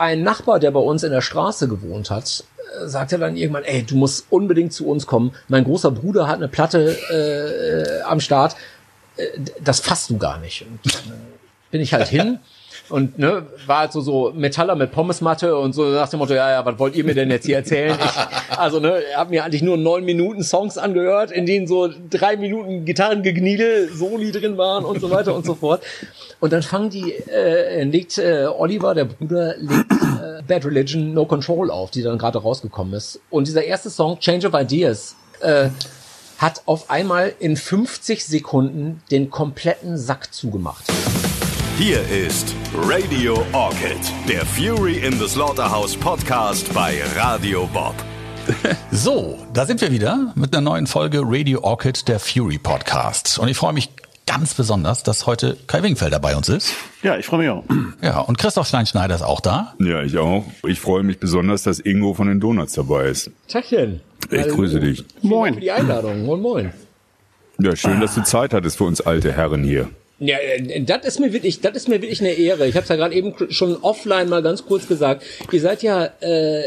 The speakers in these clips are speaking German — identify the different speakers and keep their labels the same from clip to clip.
Speaker 1: ein Nachbar, der bei uns in der Straße gewohnt hat, äh, sagte dann irgendwann, ey, du musst unbedingt zu uns kommen. Mein großer Bruder hat eine Platte äh, am Start. Äh, das fasst du gar nicht. Und dann bin ich halt hin und ne, war halt so, so Metaller mit Pommesmatte und so nach dem Motto, ja, ja, was wollt ihr mir denn jetzt hier erzählen? Ich, also, ne, habe mir eigentlich nur neun Minuten Songs angehört, in denen so drei Minuten Gitarrengegniedel, Soli drin waren und so weiter und so fort. Und dann fangen die, äh, legt äh, Oliver, der Bruder, legt äh, Bad Religion No Control auf, die dann gerade rausgekommen ist. Und dieser erste Song, Change of Ideas, äh, hat auf einmal in 50 Sekunden den kompletten Sack zugemacht.
Speaker 2: Hier ist Radio Orchid, der Fury in the Slaughterhouse Podcast bei Radio Bob.
Speaker 3: So, da sind wir wieder mit einer neuen Folge Radio Orchid, der Fury Podcast. Und ich freue mich ganz besonders, dass heute Kai Wingfelder bei uns ist.
Speaker 4: Ja, ich freue mich auch.
Speaker 3: Ja, und Christoph Steinschneider ist auch da.
Speaker 5: Ja, ich auch. Ich freue mich besonders, dass Ingo von den Donuts dabei ist.
Speaker 1: Tachchen.
Speaker 5: Ich grüße dich.
Speaker 1: Moin. Für die Einladung. Moin, moin.
Speaker 5: Ja, schön, dass du Zeit hattest für uns alte Herren hier.
Speaker 1: Ja, äh, das ist mir wirklich, das ist mir wirklich eine Ehre. Ich habe es ja gerade eben schon offline mal ganz kurz gesagt. Ihr seid ja äh,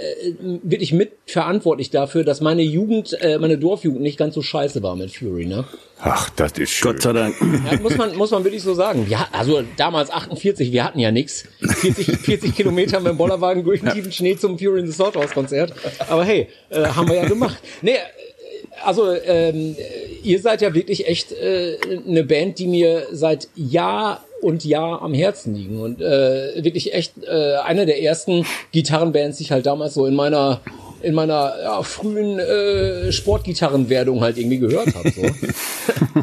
Speaker 1: wirklich mitverantwortlich dafür, dass meine Jugend, äh, meine Dorfjugend nicht ganz so scheiße war mit Fury, ne?
Speaker 5: Ach, das ist schön.
Speaker 4: Gott sei Dank.
Speaker 1: Ja, muss man muss man wirklich so sagen. Ja, also damals 48, wir hatten ja nix. 40, 40 Kilometer mit dem Bollerwagen durch den tiefen Schnee zum Fury in the Slaughterhouse Konzert. Aber hey, äh, haben wir ja gemacht. Nee, also ähm, ihr seid ja wirklich echt äh, eine Band, die mir seit Jahr und Jahr am Herzen liegen und äh, wirklich echt äh, eine der ersten Gitarrenbands, die ich halt damals so in meiner in meiner ja, frühen äh, Sportgitarrenwerdung halt irgendwie gehört habe. So.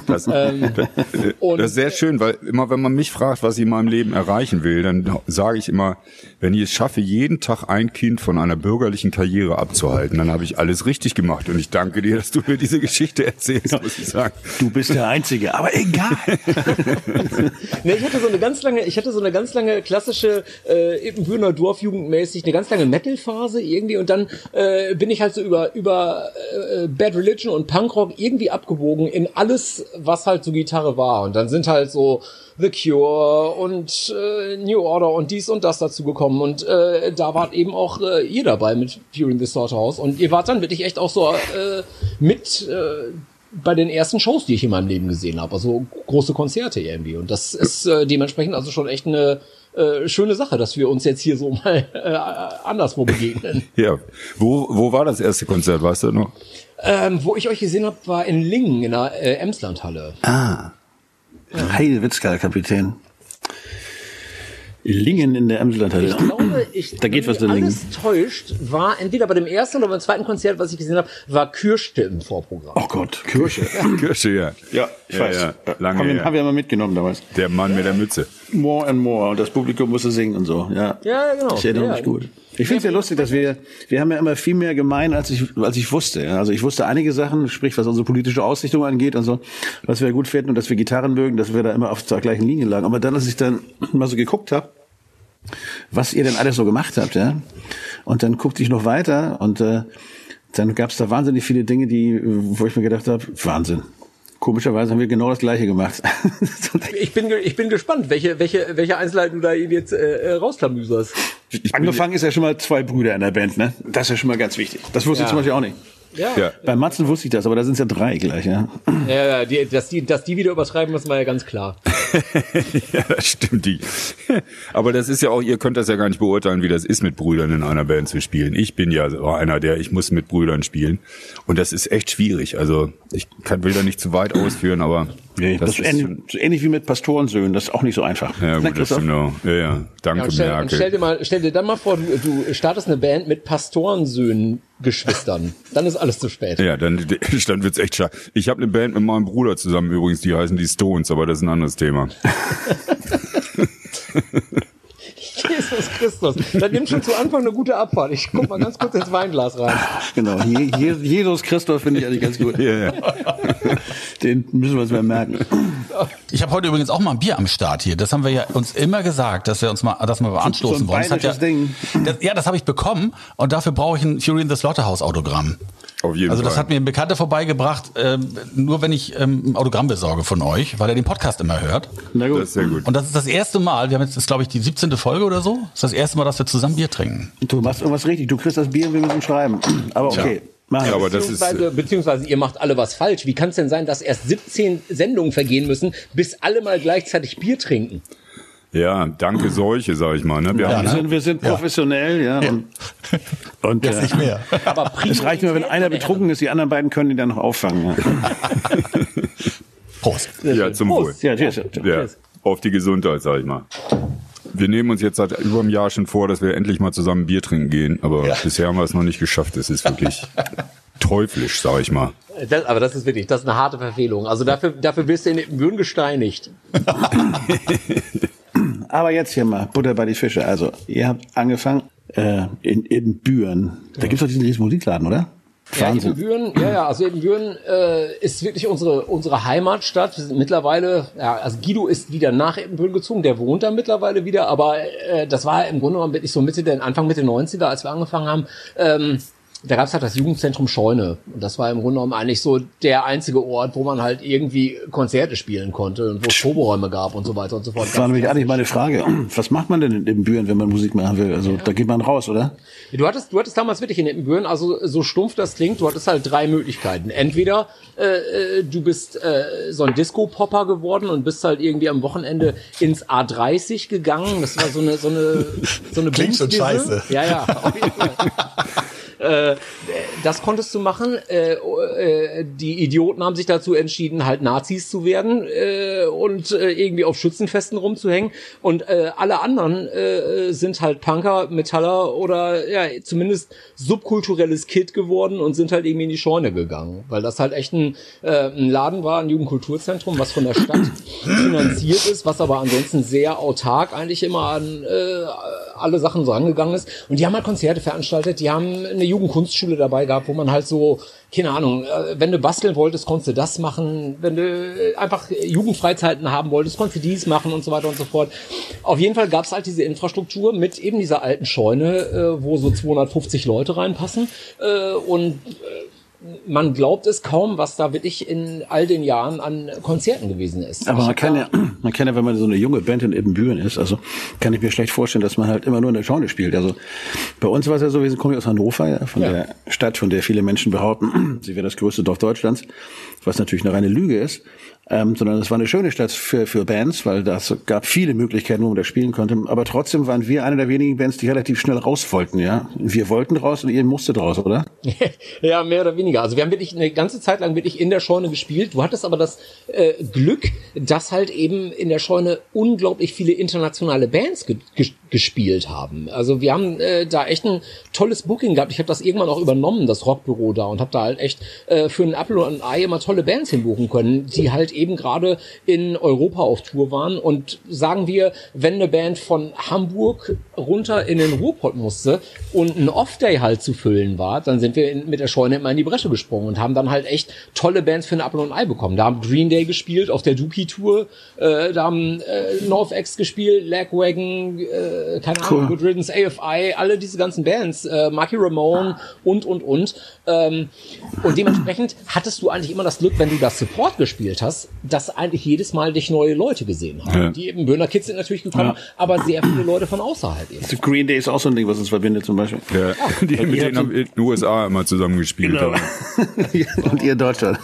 Speaker 5: Das, ähm, das ist sehr schön, weil immer wenn man mich fragt, was ich in meinem Leben erreichen will, dann sage ich immer, wenn ich es schaffe, jeden Tag ein Kind von einer bürgerlichen Karriere abzuhalten, dann habe ich alles richtig gemacht. Und ich danke dir, dass du mir diese Geschichte erzählst, muss ich sagen.
Speaker 4: Du bist der Einzige, aber egal.
Speaker 1: nee, ich hatte so eine ganz lange, ich hatte so eine ganz lange klassische äh, Ebenbühner Dorfjugendmäßig, eine ganz lange Metal-Phase irgendwie und dann äh, bin ich halt so über über äh, Bad Religion und Punkrock irgendwie abgebogen in alles, was halt so Gitarre war. Und dann sind halt so The Cure und äh, New Order und dies und das dazu gekommen. Und äh, da wart eben auch äh, ihr dabei mit Fury in the Slaughterhouse. Und ihr wart dann wirklich echt auch so äh, mit äh, bei den ersten Shows, die ich in meinem Leben gesehen habe. Also große Konzerte irgendwie. Und das ist äh, dementsprechend also schon echt eine äh, schöne Sache, dass wir uns jetzt hier so mal äh, anderswo begegnen.
Speaker 5: Ja, wo, wo war das erste Konzert, weißt du noch?
Speaker 1: Ähm, wo ich euch gesehen habe, war in Lingen in der äh, Emslandhalle.
Speaker 4: Ah. Heidewitzka, Kapitän. Lingen in der Emslandhalle.
Speaker 1: Ich glaube, ich,
Speaker 4: Da geht was in
Speaker 1: mich
Speaker 4: Lingen.
Speaker 1: alles täuscht, war entweder bei dem ersten oder beim zweiten Konzert, was ich gesehen habe, war Kirschte im Vorprogramm.
Speaker 4: Oh Gott, Kirsche.
Speaker 5: Kirsche, ja.
Speaker 4: Ja, ich
Speaker 5: Ja,
Speaker 4: weiß.
Speaker 5: ja, lange
Speaker 4: haben, wir, haben wir mal mitgenommen damals.
Speaker 5: Der Mann mit der Mütze.
Speaker 4: More and more. Und das Publikum musste singen und so. Ja,
Speaker 1: Ja, genau.
Speaker 4: Ich erinnere
Speaker 1: Ja,
Speaker 4: mich gut. Ich finde es ja lustig, dass wir, wir haben ja immer viel mehr gemein, als ich, als ich wusste. Ja. Also ich wusste einige Sachen, sprich was unsere politische Ausrichtung angeht und so, was wir gut finden und dass wir Gitarren mögen, dass wir da immer auf der gleichen Linie lagen. Aber dann, als ich dann mal so geguckt habe, was ihr denn alles so gemacht habt, ja, und dann guckte ich noch weiter und äh, dann gab es da wahnsinnig viele Dinge, die, wo ich mir gedacht habe, Wahnsinn. Komischerweise haben wir genau das Gleiche gemacht.
Speaker 1: Ich bin, ich bin gespannt, welche, welche, welche Einzelheiten du da jetzt äh, äh, rausklamüserst.
Speaker 4: Angefangen ist ja schon mal zwei Brüder in der Band, ne? Das ist ja schon mal ganz wichtig. Das wusste
Speaker 1: Ja.
Speaker 4: ich zum Beispiel auch nicht.
Speaker 1: Ja.
Speaker 5: Ja.
Speaker 4: Bei Matzen wusste ich das, aber da sind es ja drei gleich, ja.
Speaker 1: Ja, ja die, dass, die, dass die wieder übertreiben, das war ja ganz klar.
Speaker 5: ja, das stimmt die. Aber das ist ja auch, ihr könnt das ja gar nicht beurteilen, wie das ist, mit Brüdern in einer Band zu spielen. Ich bin ja so einer, der, ich muss mit Brüdern spielen. Und das ist echt schwierig. Also, ich kann, will da nicht zu weit ausführen, aber
Speaker 4: Nee, das,
Speaker 5: das
Speaker 4: ist ähnlich, so ähnlich wie mit Pastorensöhnen, das ist auch nicht so einfach.
Speaker 5: ja, gut, das auch. Ja, ja. Danke,
Speaker 1: Ja, stell,
Speaker 5: Merkel.
Speaker 1: stell, dir mal, stell dir dann mal vor, du, du startest eine Band mit Pastorensöhnen, Geschwistern. Dann ist alles zu spät.
Speaker 5: Ja, dann, dann wird's echt schade. Ich habe eine Band mit meinem Bruder zusammen übrigens, die heißen die Stones, aber das ist ein anderes Thema.
Speaker 1: Jesus Christus. Dann nimm schon zu Anfang eine gute Abfahrt. Ich guck mal ganz kurz ins Weinglas rein.
Speaker 4: Genau, Je, Je, Jesus Christoph finde ich eigentlich ganz gut.
Speaker 5: Ja, ja.
Speaker 4: Den müssen wir uns mal merken.
Speaker 3: Ich habe heute übrigens auch mal ein Bier am Start hier. Das haben wir ja uns immer gesagt, dass wir uns mal, dass wir mal anstoßen
Speaker 4: so ein
Speaker 3: wollen. Das hat ja. Das, ja, das habe ich bekommen und dafür brauche ich ein Fury in the Slaughterhouse Autogramm. Auf jeden also das Fall. hat mir ein Bekannter vorbeigebracht, äh, nur wenn ich ähm, ein Autogramm besorge von euch, weil er den Podcast immer hört.
Speaker 5: Na gut. Das ist sehr gut.
Speaker 3: Und das ist das erste Mal, wir haben jetzt, das ist glaube ich die 17. Folge oder so, das ist das erste Mal, dass wir zusammen Bier trinken.
Speaker 4: Du machst irgendwas richtig, du kriegst das Bier und wir müssen schreiben. Aber okay. Ja.
Speaker 1: Ja, aber das ist, äh, beziehungsweise ihr macht alle was falsch. Wie kann es denn sein, dass erst 17 Sendungen vergehen müssen, bis alle mal gleichzeitig Bier trinken?
Speaker 5: Ja, danke Seuche, sag ich mal. Ne?
Speaker 4: Wir, ja, ne? Sind, wir sind professionell, ja. ja. Und,
Speaker 3: und Jetzt äh, nicht mehr.
Speaker 4: Aber es reicht nur, wenn einer betrunken ist, die anderen beiden können ihn dann noch auffangen. Ja.
Speaker 3: Prost.
Speaker 5: Ja, zum Prost. Wohl. Ja, cheers. Ja, auf die Gesundheit, sag ich mal. Wir nehmen uns jetzt seit über einem Jahr schon vor, dass wir endlich mal zusammen Bier trinken gehen, aber ja. bisher haben wir es noch nicht geschafft. Es ist wirklich teuflisch, sag ich mal.
Speaker 1: Das, aber das ist wirklich, das ist eine harte Verfehlung. Also dafür, dafür wirst du in Würden gesteinigt.
Speaker 4: Aber jetzt hier mal Butter bei die Fische. Also, ihr habt angefangen äh, in, in Büren. Da gibt's doch diesen riesen Musikladen, oder?
Speaker 1: Ja, Ebenbüren, ja, ja, also Ebenbüren äh, ist wirklich unsere unsere Heimatstadt. Wir sind mittlerweile, ja, also Guido ist wieder nach Ebenbüren gezogen, der wohnt da mittlerweile wieder, aber äh, das war im Grunde genommen wirklich so Mitte der Anfang Mitte 90er, als wir angefangen haben. Ähm, da gab es halt das Jugendzentrum Scheune. Und das war im Grunde genommen eigentlich so der einzige Ort, wo man halt irgendwie Konzerte spielen konnte und wo es Proberäume gab und so weiter und so fort.
Speaker 4: Das war nämlich eigentlich meine Frage. Was macht man denn in Ibbenbüren, wenn man Musik machen will? Also ja. da geht man raus, oder?
Speaker 1: Du hattest, du hattest damals wirklich in Ibbenbüren, also so stumpf das klingt, du hattest halt drei Möglichkeiten. Entweder äh, äh du bist äh, so ein Disco-Popper geworden und bist halt irgendwie am Wochenende ins A30 gegangen. Das war so eine so eine so eine
Speaker 3: Klingt schon scheiße.
Speaker 1: Ja, ja. Auf jeden Fall. Äh, das konntest du machen. Äh, äh, die Idioten haben sich dazu entschieden, halt Nazis zu werden äh, und äh, irgendwie auf Schützenfesten rumzuhängen. Und äh, alle anderen äh, sind halt Punker, Metaller oder ja zumindest subkulturelles Kid geworden und sind halt irgendwie in die Scheune gegangen, weil das halt echt ein, äh, ein Laden war, ein Jugendkulturzentrum, was von der Stadt finanziert ist, was aber ansonsten sehr autark eigentlich immer an äh, alle Sachen so angegangen ist. Und die haben halt Konzerte veranstaltet, die haben eine Jugendkunstschule dabei gehabt, wo man halt so, keine Ahnung, äh, wenn du basteln wolltest, konntest du das machen. Wenn du äh, einfach Jugendfreizeiten haben wolltest, konntest du dies machen und so weiter und so fort. Auf jeden Fall gab es halt diese Infrastruktur mit eben dieser alten Scheune, äh, wo so 250 Leute reinpassen. Und man glaubt es kaum, was da wirklich in all den Jahren an Konzerten gewesen ist.
Speaker 4: Aber man kann ja, man kann ja, wenn man so eine junge Band in Ebenbüren ist, also kann ich mir schlecht vorstellen, dass man halt immer nur in der Scheune spielt. Also bei uns war es ja so, wir kommen aus Hannover, ja, von ja. der Stadt, von der viele Menschen behaupten, sie wäre das größte Dorf Deutschlands, was natürlich eine reine Lüge ist ähm, sondern es war eine schöne Stadt für, für Bands, weil das gab viele Möglichkeiten, wo man da spielen konnte. Aber trotzdem waren wir eine der wenigen Bands, die relativ schnell raus wollten, ja. Wir wollten raus und ihr musstet raus, oder?
Speaker 1: ja, mehr oder weniger. Also wir haben wirklich eine ganze Zeit lang wirklich in der Scheune gespielt. Du hattest aber das äh, Glück, dass halt eben in der Scheune unglaublich viele internationale Bands ge ge gespielt haben. Also wir haben äh, da echt ein tolles Booking gehabt. Ich habe das irgendwann auch übernommen, das Rockbüro da, und habe da halt echt äh, für einen Apple und ein Ei immer tolle Bands hinbuchen können, die halt eben gerade in Europa auf Tour waren. Und sagen wir, wenn eine Band von Hamburg runter in den Ruhrpott musste und ein Off-Day halt zu füllen war, dann sind wir in, mit der Scheune immer in die Bresche gesprungen und haben dann halt echt tolle Bands für ein Apple und Ei bekommen. Da haben Green Day gespielt auf der Dookie-Tour, äh, da haben äh, NorthX gespielt, Lagwagon, äh, keine Ahnung, cool. Good Riddance, AFI, alle diese ganzen Bands, äh, Marky Ramone und, und, und. Ähm, und dementsprechend hattest du eigentlich immer das Glück, wenn du das Support gespielt hast, dass eigentlich jedes Mal dich neue Leute gesehen haben. Ja. Die eben Böhner Kids sind natürlich gekommen, ja. aber sehr viele Leute von außerhalb eben.
Speaker 4: Green Day ist auch so ein Ding, was uns verbindet zum Beispiel.
Speaker 5: Ja, ja. die mit denen haben in den USA immer zusammen gespielt genau.
Speaker 4: haben. und ihr Deutschland.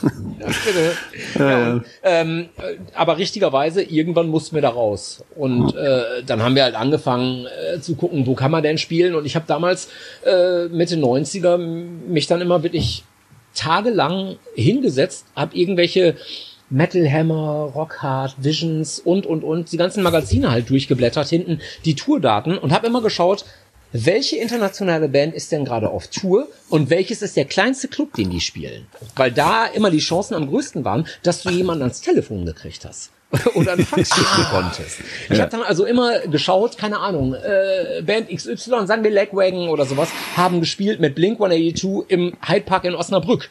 Speaker 1: Ja, und, ähm, aber richtigerweise, irgendwann mussten wir da raus. Und äh, dann haben wir halt angefangen äh, zu gucken, wo kann man denn spielen. Und ich habe damals äh, Mitte 90er mich dann immer wirklich tagelang hingesetzt, habe irgendwelche Metal Hammer, Rockhard, Visions und und und die ganzen Magazine halt durchgeblättert hinten die Tourdaten und habe immer geschaut, welche internationale Band ist denn gerade auf Tour und welches ist der kleinste Club, den die spielen? Weil da immer die Chancen am größten waren, dass du jemanden ans Telefon gekriegt hast oder einen Fax schicken konntest. Ich ja. habe dann also immer geschaut, keine Ahnung, äh, Band XY, sagen wir Legwagon oder sowas, haben gespielt mit Blink 182 im Hyde Park in Osnabrück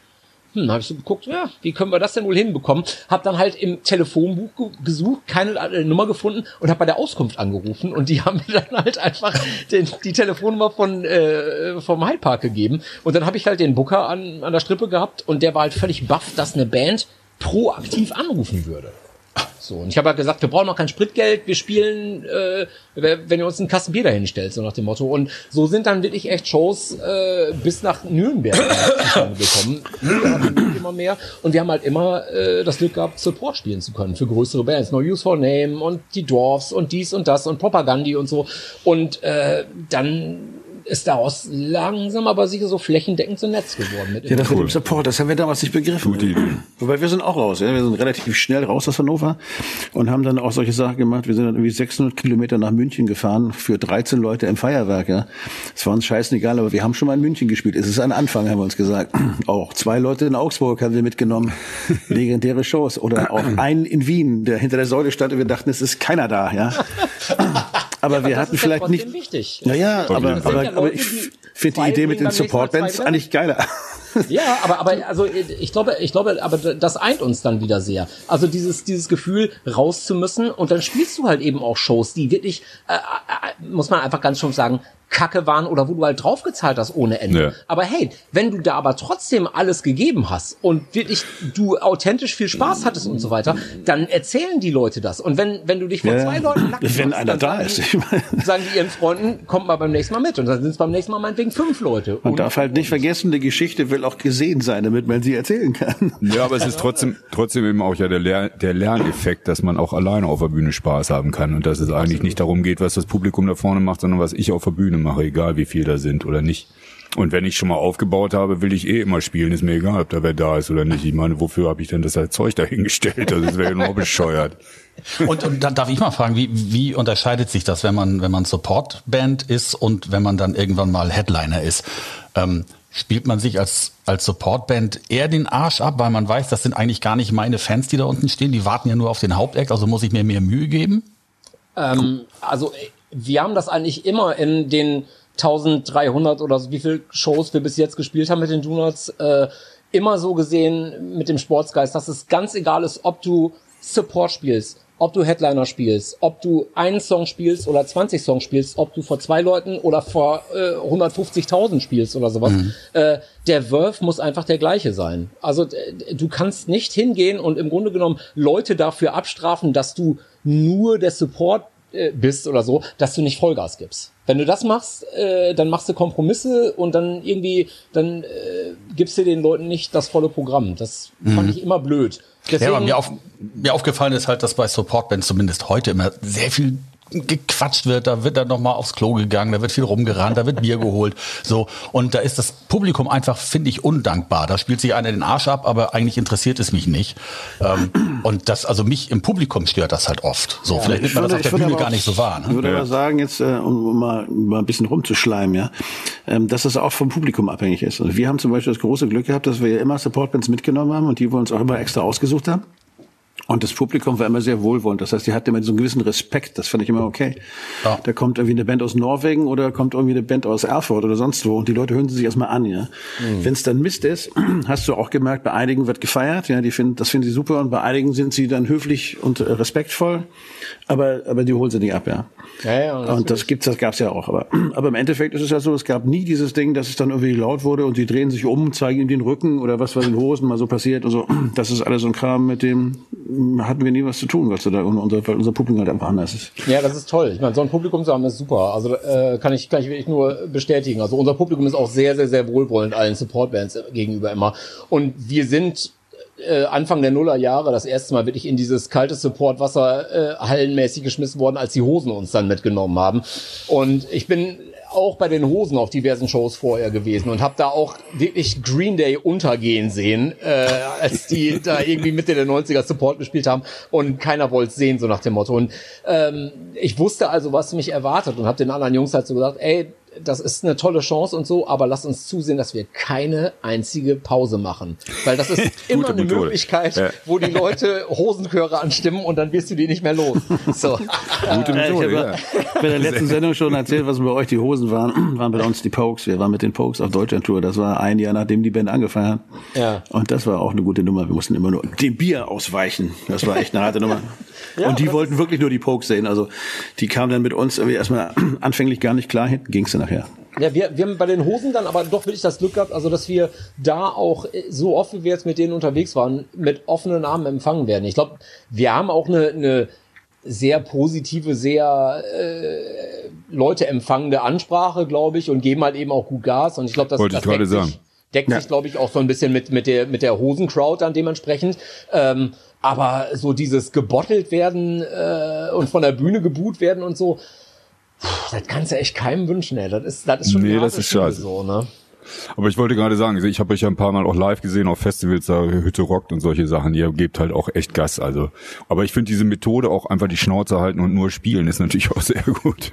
Speaker 1: hm, habe ich so geguckt, ja, wie können wir das denn wohl hinbekommen? Hab dann halt im Telefonbuch gesucht, keine äh, Nummer gefunden und habe bei der Auskunft angerufen und die haben mir dann halt einfach den, die Telefonnummer von äh, vom Hyde Park gegeben und dann habe ich halt den Booker an, an der Strippe gehabt und der war halt völlig baff, dass eine Band proaktiv anrufen würde. So, und ich habe halt gesagt, wir brauchen noch kein Spritgeld, wir spielen, äh, wenn ihr uns einen Kasten Bier dahin stellt, so nach dem Motto. Und so sind dann wirklich echt Shows äh, bis nach Nürnberg gekommen. immer mehr. Und wir haben halt immer äh, das Glück gehabt, Support spielen zu können für größere Bands. No Use for Name und die Dwarfs und dies und das und Propagandi und so. Und äh, dann ist daraus langsam aber sicher so flächendeckend so ein Netz geworden.
Speaker 4: Mit ja, das cool. mit dem Support, das haben wir damals nicht begriffen. Gute Idee. Wobei wir sind auch raus, ja. wir sind relativ schnell raus aus Hannover und haben dann auch solche Sachen gemacht. Wir sind dann irgendwie 600 Kilometer nach München gefahren für 13 Leute im Feuerwerk. Ja. Das war uns scheißegal, aber wir haben schon mal in München gespielt. Es ist ein Anfang, haben wir uns gesagt. Auch zwei Leute in Augsburg haben wir mitgenommen. Legendäre Shows. Oder auch einen in Wien, der hinter der Säule stand und wir dachten, es ist keiner da. Ja. aber ja, wir hatten vielleicht nicht.
Speaker 1: Wichtig.
Speaker 4: Naja, aber, aber, aber ich finde die Idee mit den Support-Bands eigentlich geiler.
Speaker 1: Ja, aber, aber also ich glaube, ich glaube, aber das eint uns dann wieder sehr. Also dieses, dieses Gefühl, raus zu müssen und dann spielst du halt eben auch Shows, die wirklich, äh, äh, muss man einfach ganz schon sagen, Kacke waren oder wo du halt draufgezahlt hast ohne Ende. Ja. Aber hey, wenn du da aber trotzdem alles gegeben hast und wirklich du authentisch viel Spaß hattest und so weiter, dann erzählen die Leute das. Und wenn, wenn du dich von ja. zwei Leuten
Speaker 4: nackt Wenn einer da ist.
Speaker 1: Meine. sagen die ihren Freunden, kommt mal beim nächsten Mal mit. Und dann sind es beim nächsten Mal meinetwegen fünf Leute.
Speaker 4: Man darf halt nicht vergessen, die Geschichte will auch gesehen sein, damit man sie erzählen kann.
Speaker 5: Ja, aber es ist trotzdem, trotzdem eben auch ja der, Lern, der Lerneffekt, dass man auch alleine auf der Bühne Spaß haben kann und dass es eigentlich Absolut. nicht darum geht, was das Publikum da vorne macht, sondern was ich auf der Bühne mache, egal wie viel da sind oder nicht. Und wenn ich schon mal aufgebaut habe, will ich eh immer spielen. Ist mir egal, ob da wer da ist oder nicht. Ich meine, wofür habe ich denn das Zeug dahingestellt? Also das wäre ja nur bescheuert.
Speaker 3: Und, und dann darf ich mal fragen, wie, wie unterscheidet sich das, wenn man, wenn man Supportband ist und wenn man dann irgendwann mal Headliner ist? Ähm, spielt man sich als, als Supportband eher den Arsch ab, weil man weiß, das sind eigentlich gar nicht meine Fans, die da unten stehen, die warten ja nur auf den Hauptact, also muss ich mir mehr Mühe geben?
Speaker 1: Ähm, also wir haben das eigentlich immer in den 1300 oder so, wie viel Shows wir bis jetzt gespielt haben mit den Donuts, äh, immer so gesehen mit dem Sportsgeist, dass es ganz egal ist, ob du Support spielst, ob du Headliner spielst, ob du einen Song spielst oder 20 Songs spielst, ob du vor zwei Leuten oder vor äh, 150.000 spielst oder sowas. Mhm. Äh, der Wurf muss einfach der gleiche sein. Also du kannst nicht hingehen und im Grunde genommen Leute dafür abstrafen, dass du nur der Support äh, bist oder so, dass du nicht Vollgas gibst. Wenn du das machst, äh, dann machst du Kompromisse und dann irgendwie, dann äh, gibst du den Leuten nicht das volle Programm. Das mhm. fand ich immer blöd.
Speaker 3: Deswegen, ja, mir, auf, mir aufgefallen ist halt, dass bei Supportbands zumindest heute immer sehr viel gequatscht wird, da wird dann noch mal aufs Klo gegangen, da wird viel rumgerannt, da wird Bier geholt, so und da ist das Publikum einfach, finde ich, undankbar. Da spielt sich einer den Arsch ab, aber eigentlich interessiert es mich nicht. Ähm, und das, also mich im Publikum stört das halt oft. So, ja, vielleicht nimmt man das auf der Bühne gar nicht so wahr.
Speaker 4: Ne? Ich würde ja. aber sagen jetzt, äh, um mal, mal ein bisschen rumzuschleimen, ja, ähm, dass das auch vom Publikum abhängig ist. Und wir haben zum Beispiel das große Glück gehabt, dass wir ja immer Supportbands mitgenommen haben und die wir uns auch immer extra ausgesucht haben. Und das Publikum war immer sehr wohlwollend. Das heißt, die hatten immer so einen gewissen Respekt. Das fand ich immer okay. Ja. Da kommt irgendwie eine Band aus Norwegen oder kommt irgendwie eine Band aus Erfurt oder sonst wo. Und die Leute hören sie sich erstmal an, ja. Mhm. Wenn es dann Mist ist, hast du auch gemerkt, bei einigen wird gefeiert, ja, die finden, das finden sie super. Und bei einigen sind sie dann höflich und äh, respektvoll. Aber, aber die holen sie nicht ab, ja. ja, ja und, und das gibt's, das gab's ja auch. Aber, aber im Endeffekt ist es ja so, es gab nie dieses Ding, dass es dann irgendwie laut wurde und die drehen sich um, zeigen ihm den Rücken oder was was in Hosen mal so passiert und so. Das ist alles so ein Kram, mit dem hatten wir nie was zu tun, Gott sei Dank. Unser, weil unser Publikum halt einfach anders ist.
Speaker 1: Ja, das ist toll. Ich meine, so ein Publikum zu haben, ist super. Also äh, kann ich kann ich wirklich nur bestätigen. Also unser Publikum ist auch sehr, sehr, sehr wohlwollend allen Supportbands gegenüber immer. Und wir sind äh, Anfang der Nullerjahre das erste Mal wirklich in dieses kalte Supportwasser äh, hallenmäßig geschmissen worden, als die Hosen uns dann mitgenommen haben. Und ich bin auch bei den Hosen auf diversen Shows vorher gewesen und habe da auch wirklich Green Day untergehen sehen, äh, als die da irgendwie Mitte der 90er Support gespielt haben und keiner wollte sehen, so nach dem Motto. Und ähm, ich wusste also, was mich erwartet und habe den anderen Jungs halt so gesagt, ey, das ist eine tolle Chance und so, aber lasst uns zusehen, dass wir keine einzige Pause machen. Weil das ist immer eine Methode. Möglichkeit, ja. wo die Leute Hosenchöre anstimmen und dann wirst du die nicht mehr los. So.
Speaker 4: Gute Methode, ich habe ja. bei der letzten Sendung schon erzählt, was bei euch die Hosen waren. waren bei uns die Pokes. Wir waren mit den Pokes auf Deutschland-Tour. Das war ein Jahr, nachdem die Band angefangen hat. Ja. Und das war auch eine gute Nummer. Wir mussten immer nur dem Bier ausweichen. Das war echt eine harte Nummer. Ja, und die wollten wirklich nur die Pokes sehen. Also die kamen dann mit uns irgendwie erstmal anfänglich gar nicht klar. Hinten ging's dann nachher.
Speaker 1: Ja, wir, wir haben bei den Hosen dann aber doch wirklich das Glück gehabt, also dass wir da auch äh, so oft wie wir jetzt mit denen unterwegs waren, mit offenen Armen empfangen werden. Ich glaube, wir haben auch eine, eine sehr positive, sehr äh, Leute empfangende Ansprache, glaube ich, und geben halt eben auch gut Gas. Und ich glaube, das,
Speaker 5: Wollte
Speaker 1: das
Speaker 5: ich gerade sagen.
Speaker 1: deckt ja. sich, glaube ich, auch so ein bisschen mit, mit der, mit der Hosencrowd dann dementsprechend. Ähm, aber so dieses gebottelt werden äh, und von der Bühne geboot werden und so, das kannst du echt keinem wünschen, ey. Das ist, das ist schon
Speaker 5: nee, das ist scheiße. so, ne? Aber ich wollte gerade sagen, ich habe euch ja ein paar Mal auch live gesehen auf Festivals, da Hütte rockt und solche Sachen. Ihr gebt halt auch echt Gas. Also, aber ich finde diese Methode auch einfach die Schnauze halten und nur spielen ist natürlich auch sehr gut.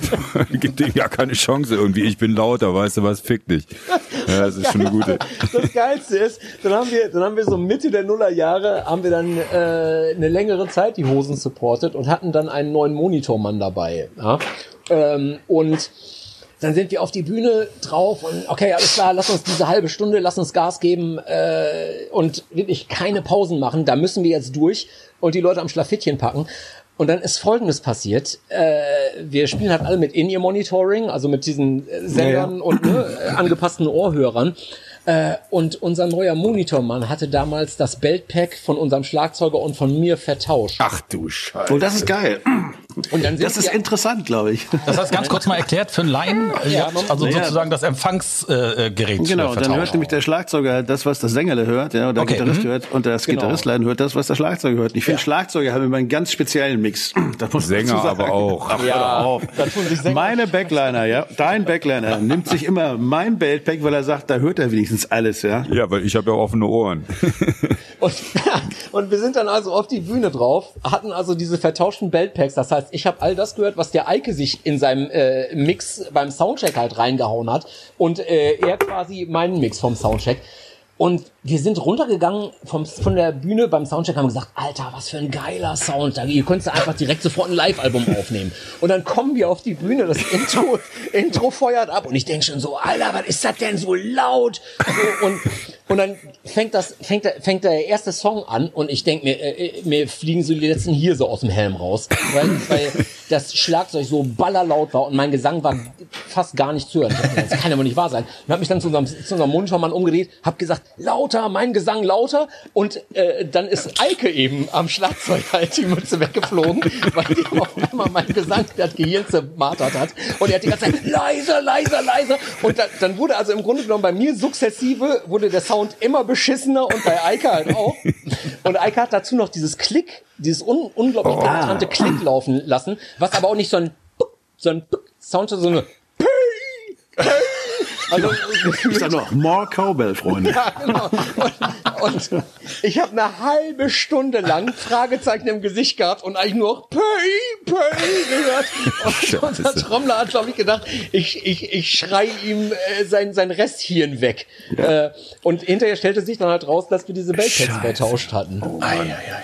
Speaker 5: Gibt denen ja keine Chance irgendwie. Ich bin lauter, weißt du was? Fick dich. Ja, das ist schon eine gute.
Speaker 1: Das Geilste ist, dann haben wir, dann haben wir so Mitte der Nullerjahre haben wir dann äh, eine längere Zeit die Hosen supportet und hatten dann einen neuen Monitormann dabei. Ja? Ähm, und dann sind wir auf die Bühne drauf und okay, alles klar, lass uns diese halbe Stunde, lass uns Gas geben äh, und wirklich keine Pausen machen. Da müssen wir jetzt durch und die Leute am Schlafittchen packen. Und dann ist Folgendes passiert. Äh, wir spielen halt alle mit In-Ear-Monitoring, also mit diesen Sendern ja, ja. und ne, angepassten Ohrhörern. Äh, und unser neuer Monitormann hatte damals das Beltpack von unserem Schlagzeuger und von mir vertauscht.
Speaker 4: Ach du Scheiße. Oh, das ist geil. Und dann das ist interessant, glaube ich.
Speaker 3: Das heißt, ganz kurz mal erklärt für einen Laien, ja, also ja. sozusagen das Empfangsgerät. Äh,
Speaker 4: genau, dann hört nämlich der Schlagzeuger das, was das Sängerle hört, ja, und der okay. Gitarrist mhm. hört, und das genau. Gitarristlein hört das, was der Schlagzeuger hört. Ich finde, ja. Schlagzeuger haben immer einen ganz speziellen Mix.
Speaker 5: Das muss Sänger aber auch.
Speaker 4: Ach, ja, Meine Backliner, ja, dein Backliner nimmt sich immer mein Beltpack, weil er sagt, da hört er wenigstens alles, ja.
Speaker 5: Ja, weil ich habe ja offene Ohren.
Speaker 1: und, und wir sind dann also auf die Bühne drauf, hatten also diese vertauschten Beltpacks, das heißt, heißt, ich habe all das gehört, was der Eike sich in seinem äh, Mix beim Soundcheck halt reingehauen hat und äh, er quasi meinen Mix vom Soundcheck. Und wir sind runtergegangen vom, von der Bühne beim Soundcheck haben gesagt, Alter, was für ein geiler Sound. Ihr könnt einfach direkt sofort ein Live-Album aufnehmen. Und dann kommen wir auf die Bühne, das Intro, Intro feuert ab und ich denke schon so, Alter, was ist das denn so laut? So, und, und dann fängt das, fängt der, fängt der erste Song an und ich denke mir, äh, äh, mir fliegen so die letzten hier so aus dem Helm raus, weil, weil das Schlagzeug so ballerlaut war und mein Gesang war fast gar nicht zu hören. Das kann aber nicht wahr sein. Und habe mich dann zu unserem, zu unserem Monitormann umgedreht, habe gesagt, lauter, mein Gesang lauter und äh, dann ist Eike eben am Schlagzeug halt die Mütze weggeflogen, weil die auf einmal mein Gesang das Gehirn zermartert hat und er hat die ganze Zeit leiser, leiser, leiser und da, dann wurde also im Grunde genommen bei mir sukzessive wurde der Sound immer beschissener und bei Eike halt auch und Eike hat dazu noch dieses Klick, dieses un unglaublich oh. Klick laufen lassen, was aber auch nicht so ein so ein Sound, so eine
Speaker 4: also, ich sag nur, more Cowbell, Freunde. Ja, genau.
Speaker 1: Und, und ich habe eine halbe Stunde lang Fragezeichen im Gesicht gehabt und eigentlich nur Pöi, Pöi gehört. Und unser Trommler hat, glaube ich, gedacht, ich, ich, ich schrei ihm äh, sein, sein Resthirn weg. Ja. Äh, und hinterher stellte sich dann halt raus, dass wir diese Bellpads vertauscht hatten. Oh,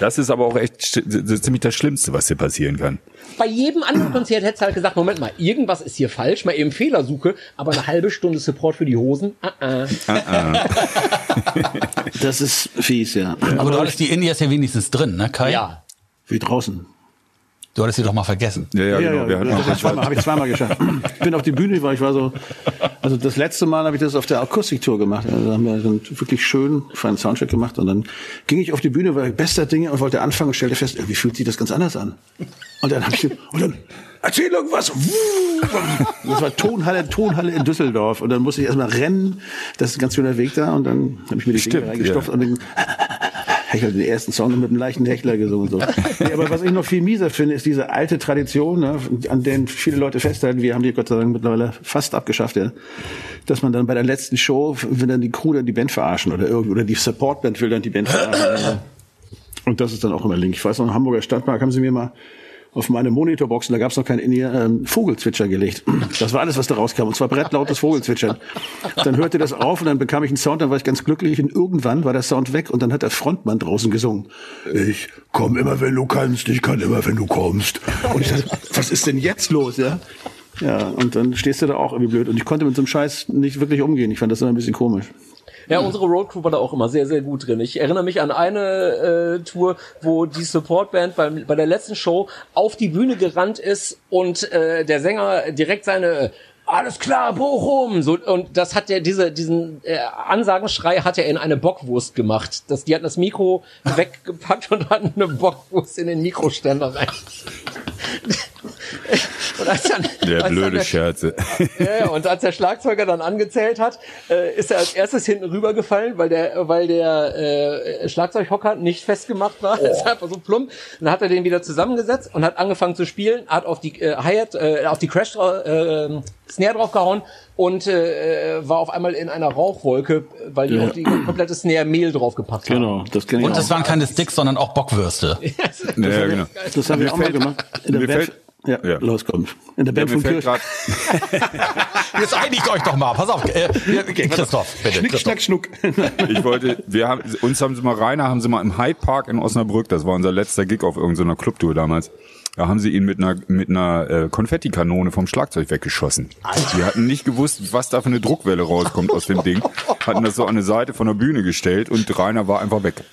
Speaker 5: das ist aber auch echt ziemlich das Schlimmste, was hier passieren kann
Speaker 1: bei jedem anderen Konzert hättest du halt gesagt, Moment mal, irgendwas ist hier falsch, mal eben Fehlersuche, aber eine halbe Stunde Support für die Hosen, uh -uh.
Speaker 4: Uh das ist fies, ja.
Speaker 3: Aber, aber du hattest die Indias ja wenigstens drin, ne, Kai?
Speaker 1: Ja.
Speaker 4: Wie draußen.
Speaker 3: Du hattest sie doch mal vergessen.
Speaker 4: Ja, ja, ja genau. Ja, ja, das habe ich zweimal geschafft. Ich bin auf die Bühne, weil ich war so, also das letzte Mal habe ich das auf der Akustiktour gemacht. Also da haben wir dann wirklich schön feinen Soundcheck gemacht und dann ging ich auf die Bühne, war bester Dinge und wollte anfangen und stellte fest, irgendwie fühlt sich das ganz anders an. Und dann habe ich, und dann, erzähl irgendwas. Das war Tonhalle, Tonhalle in Düsseldorf. Und dann musste ich erstmal rennen. Das ist ein ganz schöner Weg da. Und dann habe ich mir die Stimmt, Finger reingestopft ja. und dann ich habe den ersten Song mit einem leichten Hechler gesungen. So. nee, aber was ich noch viel mieser finde, ist diese alte Tradition, ne, an der viele Leute festhalten. Wir haben die Gott sei Dank mittlerweile fast abgeschafft, ja. Dass man dann bei der letzten Show, wenn dann die Crew dann die Band verarschen oder irgendwie, oder die Supportband will dann die Band verarschen. und das ist dann auch immer Link. Ich weiß noch, im Hamburger Stadtpark haben sie mir mal auf meine Monitorboxen, da gab es noch kein in ähm, Vogelzwitscher gelegt. Das war alles, was da rauskam. Und zwar brettlautes Vogelzwitschern. Dann hörte das auf und dann bekam ich einen Sound, dann war ich ganz glücklich und irgendwann war der Sound weg und dann hat der Frontmann draußen gesungen. Ich komm immer, wenn du kannst, ich kann immer, wenn du kommst. Und ich dachte, was ist denn jetzt los, ja? Ja, und dann stehst du da auch irgendwie blöd. Und ich konnte mit so einem Scheiß nicht wirklich umgehen. Ich fand das immer ein bisschen komisch.
Speaker 1: Ja, unsere Roadcrew war da auch immer sehr, sehr gut drin. Ich erinnere mich an eine äh, Tour, wo die Supportband bei, bei der letzten Show auf die Bühne gerannt ist und äh, der Sänger direkt seine alles klar, Bochum. So, und das hat der, diese, diesen äh, Ansagenschrei hat er in eine Bockwurst gemacht. Das, die hatten das Mikro weggepackt und hatten eine Bockwurst in den Mikroständer rein.
Speaker 5: Und als dann, der als blöde dann der, Scherze.
Speaker 1: Ja, und als der Schlagzeuger dann angezählt hat, äh, ist er als erstes hinten rübergefallen, weil der, weil der äh, Schlagzeughocker nicht festgemacht war. Oh. Das ist einfach so plump. Dann hat er den wieder zusammengesetzt und hat angefangen zu spielen, hat auf die äh, Hi-Hat, äh, auf die Crash äh, Snare draufgehauen und äh, war auf einmal in einer Rauchwolke, weil die ja. auf die komplette Snare Mehl draufgepackt haben. Genau,
Speaker 3: das kenne ich Und das waren keine Sticks, sondern auch Bockwürste.
Speaker 4: ja, genau. Das haben wir auch mal gemacht. In der Band, ja, ja, los komm. In der Band ja, von Kirch.
Speaker 3: Jetzt einigt euch doch mal. Pass auf, äh, okay, Christoph, bitte.
Speaker 4: Schnick,
Speaker 3: Christoph.
Speaker 4: schnack, schnuck.
Speaker 5: Ich wollte, wir haben, uns haben sie mal, Rainer haben sie mal im Hyde Park in Osnabrück, das war unser letzter Gig auf irgendeiner Clubtour damals. Da haben sie ihn mit einer, mit einer äh, Konfettikanone vom Schlagzeug weggeschossen. Alter. Sie hatten nicht gewusst, was da für eine Druckwelle rauskommt aus dem Ding. Hatten das so an eine Seite von der Bühne gestellt und Rainer war einfach weg.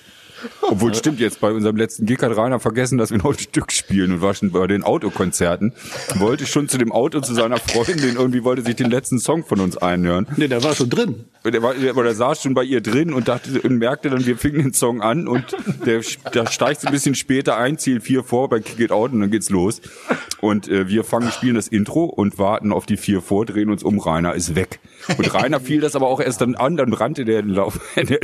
Speaker 5: Obwohl stimmt jetzt, bei unserem letzten Gig hat Rainer vergessen, dass wir noch ein Stück spielen und war schon bei den Autokonzerten. Wollte schon zu dem Auto zu seiner Freundin, irgendwie wollte sich den letzten Song von uns einhören.
Speaker 4: Nee, der war schon drin.
Speaker 5: Der, war, der, der saß schon bei ihr drin und dachte und merkte dann, wir fingen den Song an und der, der steigt so ein bisschen später ein, Ziel 4 vor bei Kick It Out und dann geht's los. Und äh, wir fangen, spielen das Intro und warten auf die 4 vor, drehen uns um, Rainer ist weg. Und Rainer fiel das aber auch erst dann an, dann rannte der den Lauf. ja,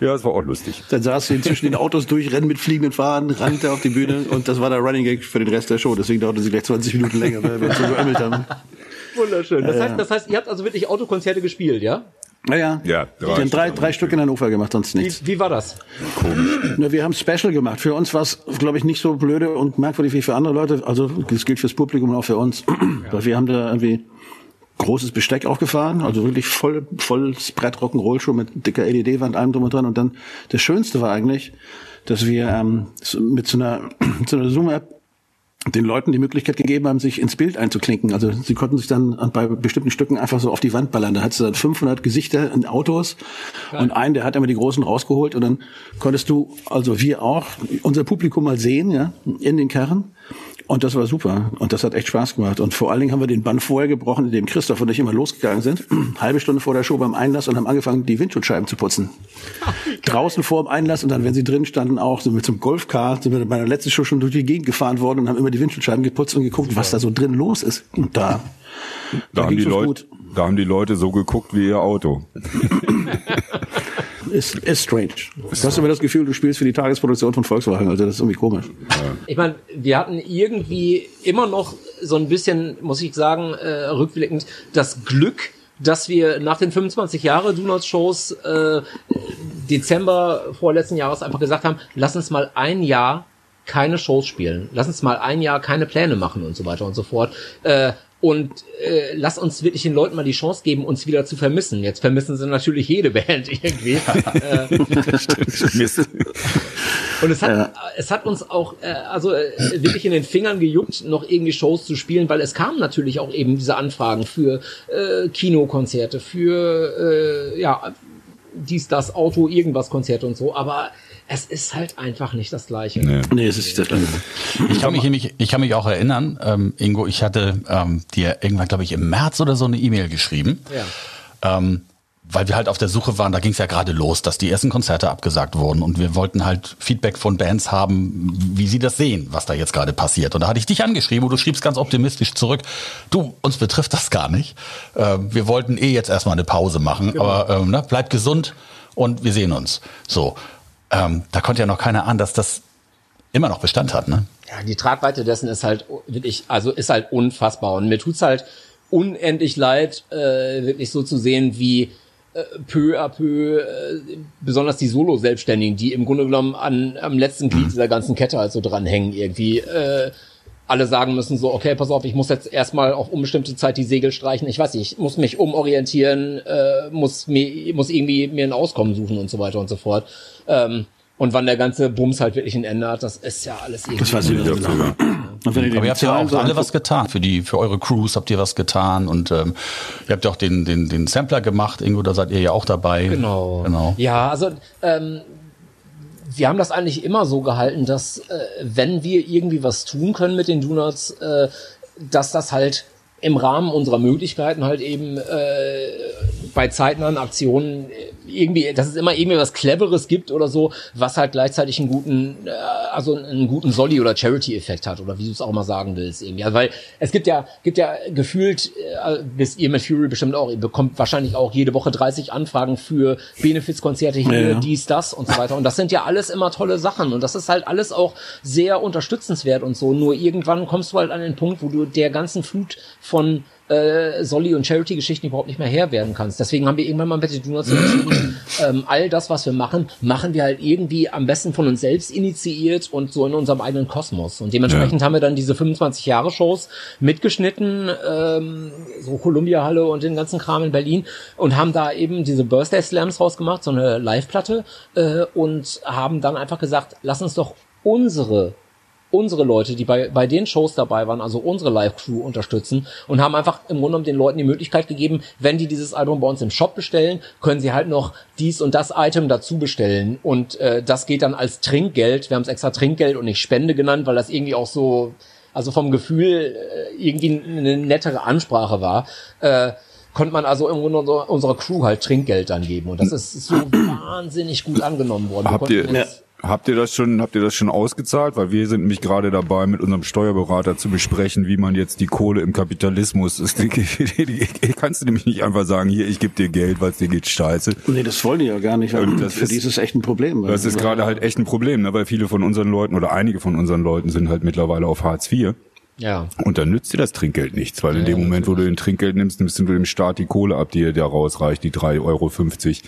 Speaker 5: das war auch lustig.
Speaker 4: Dann saß sie zwischen den Autos durch, rennen mit fliegenden Fahnen, rannte auf die Bühne und das war der Running Gag für den Rest der Show. Deswegen dauerte sie gleich 20 Minuten länger, weil wir so geömmelt haben.
Speaker 1: Wunderschön. Das heißt, das heißt, ihr habt also wirklich Autokonzerte gespielt, ja?
Speaker 4: Naja, ja, wir haben drei, drei Stück in Hannover gemacht, sonst nichts.
Speaker 1: Wie, wie war das?
Speaker 4: Komisch. Na, wir haben Special gemacht. Für uns war es, glaube ich, nicht so blöde und merkwürdig wie für andere Leute. Also das gilt fürs Publikum und auch für uns. Ja. Weil wir haben da irgendwie großes Besteck aufgefahren, also wirklich voll, volles Brett Rock'n'Roll schon mit dicker LED-Wand, allem drum und dran. Und dann das Schönste war eigentlich, dass wir ähm, mit so einer, so einer Zoom-App den Leuten die Möglichkeit gegeben haben, sich ins Bild einzuklinken. Also sie konnten sich dann bei bestimmten Stücken einfach so auf die Wand ballern. Da hattest du dann 500 Gesichter in Autos ja. und einen, der hat immer die großen rausgeholt und dann konntest du, also wir auch, unser Publikum mal sehen, ja, in den Karren und das war super. Und das hat echt Spaß gemacht. Und vor allen Dingen haben wir den Bann vorher gebrochen, in dem Christoph und ich immer losgegangen sind. Halbe Stunde vor der Show beim Einlass und haben angefangen, die Windschutzscheiben zu putzen. Draußen vor dem Einlass und dann, wenn sie drin standen, auch so mit so einem Golfcar, sind wir bei der letzten Show schon durch die Gegend gefahren worden und haben immer die Windschutzscheiben geputzt und geguckt, was da so drin los ist. Und da,
Speaker 5: da, da haben die Leute, da haben die Leute so geguckt wie ihr Auto.
Speaker 4: ist, ist strange. Du hast immer das Gefühl, du spielst für die Tagesproduktion von Volkswagen, also das ist irgendwie komisch.
Speaker 1: Ich meine, wir hatten irgendwie immer noch so ein bisschen, muss ich sagen, äh, rückblickend, das Glück, dass wir nach den 25 Jahre Donuts Shows äh, Dezember vorletzten Jahres einfach gesagt haben, lass uns mal ein Jahr keine Shows spielen. Lass uns mal ein Jahr keine Pläne machen und so weiter und so fort. Äh, und äh, lass uns wirklich den Leuten mal die Chance geben, uns wieder zu vermissen. Jetzt vermissen sie natürlich jede Band irgendwie. äh, und es hat, ja. es hat uns auch äh, also äh, wirklich in den Fingern gejuckt, noch irgendwie Shows zu spielen, weil es kamen natürlich auch eben diese Anfragen für äh, Kinokonzerte, für äh, ja dies, das Auto, irgendwas Konzerte und so. Aber es ist halt einfach nicht das Gleiche.
Speaker 3: Nee, nee es ist nicht das Gleiche. Ich kann mich, nämlich, ich kann mich auch erinnern, ähm, Ingo, ich hatte ähm, dir irgendwann, glaube ich, im März oder so eine E-Mail geschrieben. Ja. Ähm, weil wir halt auf der Suche waren, da ging es ja gerade los, dass die ersten Konzerte abgesagt wurden und wir wollten halt Feedback von Bands haben, wie sie das sehen, was da jetzt gerade passiert. Und da hatte ich dich angeschrieben und du schriebst ganz optimistisch zurück, du, uns betrifft das gar nicht. Äh, wir wollten eh jetzt erstmal eine Pause machen, genau. aber ähm, ne, bleib gesund und wir sehen uns. So ähm, da konnte ja noch keiner ahnen, dass das immer noch Bestand hat, ne?
Speaker 1: Ja, die Tragweite dessen ist halt wirklich, also ist halt unfassbar. Und mir tut's halt unendlich leid, äh, wirklich so zu sehen, wie äh, peu à peu, äh, besonders die Solo-Selbstständigen, die im Grunde genommen an, am letzten Glied dieser ganzen Kette halt so dranhängen irgendwie, äh, alle sagen müssen so, okay, pass auf, ich muss jetzt erstmal auf unbestimmte Zeit die Segel streichen. Ich weiß nicht, ich muss mich umorientieren, äh, muss mir, muss irgendwie mir ein Auskommen suchen und so weiter und so fort. Ähm, und wann der ganze Bums halt wirklich ein Ende hat, das ist ja alles irgendwie.
Speaker 3: Das weiß ich nicht genau. Aber ihr habt ja auch alle was getan. Für die, für eure Crews habt ihr was getan und ähm, ihr habt ja auch den, den, den Sampler gemacht, Ingo, da seid ihr ja auch dabei.
Speaker 1: Genau. genau. Ja, also ähm, wir haben das eigentlich immer so gehalten, dass äh, wenn wir irgendwie was tun können mit den Donuts, äh, dass das halt im Rahmen unserer Möglichkeiten halt eben äh, bei zeitnahen Aktionen irgendwie, dass es immer irgendwie was Cleveres gibt oder so, was halt gleichzeitig einen guten, äh, also einen guten Solly- oder Charity-Effekt hat oder wie du es auch mal sagen willst irgendwie. Also, weil es gibt ja, gibt ja gefühlt, äh, wisst ihr mit Fury bestimmt auch, ihr bekommt wahrscheinlich auch jede Woche 30 Anfragen für Benefizkonzerte hier, ja, ja. dies, das und so weiter. Und das sind ja alles immer tolle Sachen und das ist halt alles auch sehr unterstützenswert und so. Nur irgendwann kommst du halt an den Punkt, wo du der ganzen Flut von äh, Solly und Charity-Geschichten überhaupt nicht mehr her werden kannst. Deswegen haben wir irgendwann mal mit den Donuts entschieden, ähm, all das, was wir machen, machen wir halt irgendwie am besten von uns selbst initiiert und so in unserem eigenen Kosmos. Und dementsprechend ja. haben wir dann diese 25-Jahre-Shows mitgeschnitten, ähm, so Columbia-Halle und den ganzen Kram in Berlin und haben da eben diese Birthday Slams rausgemacht, so eine Live-Platte äh, und haben dann einfach gesagt, lass uns doch unsere unsere Leute, die bei, bei den Shows dabei waren, also unsere Live-Crew unterstützen und haben einfach im Grunde genommen den Leuten die Möglichkeit gegeben, wenn die dieses Album bei uns im Shop bestellen, können sie halt noch dies und das Item dazu bestellen und äh, das geht dann als Trinkgeld, wir haben es extra Trinkgeld und nicht Spende genannt, weil das irgendwie auch so, also vom Gefühl äh, irgendwie eine nettere Ansprache war. Äh, konnte man also im Grunde unserer Crew halt Trinkgeld dann geben und das ist so wahnsinnig gut angenommen worden.
Speaker 5: Habt ihr, Habt ihr das schon, habt ihr das schon ausgezahlt? Weil wir sind nämlich gerade dabei, mit unserem Steuerberater zu besprechen, wie man jetzt die Kohle im Kapitalismus, das, die, die, die, kannst du nämlich nicht einfach sagen, hier, ich gebe dir Geld, weil es dir geht scheiße.
Speaker 4: Nee, das wollen die ja gar nicht, weil das für ist, die ist es echt ein Problem.
Speaker 5: Das ist gerade halt echt ein Problem, ne? weil viele von unseren Leuten oder einige von unseren Leuten sind halt mittlerweile auf Hartz IV.
Speaker 1: Ja.
Speaker 5: Und dann nützt dir das Trinkgeld nichts, weil in dem Moment, wo du den Trinkgeld nimmst, nimmst du dem Staat die Kohle ab, die dir da rausreicht, die drei Euro. fünfzig.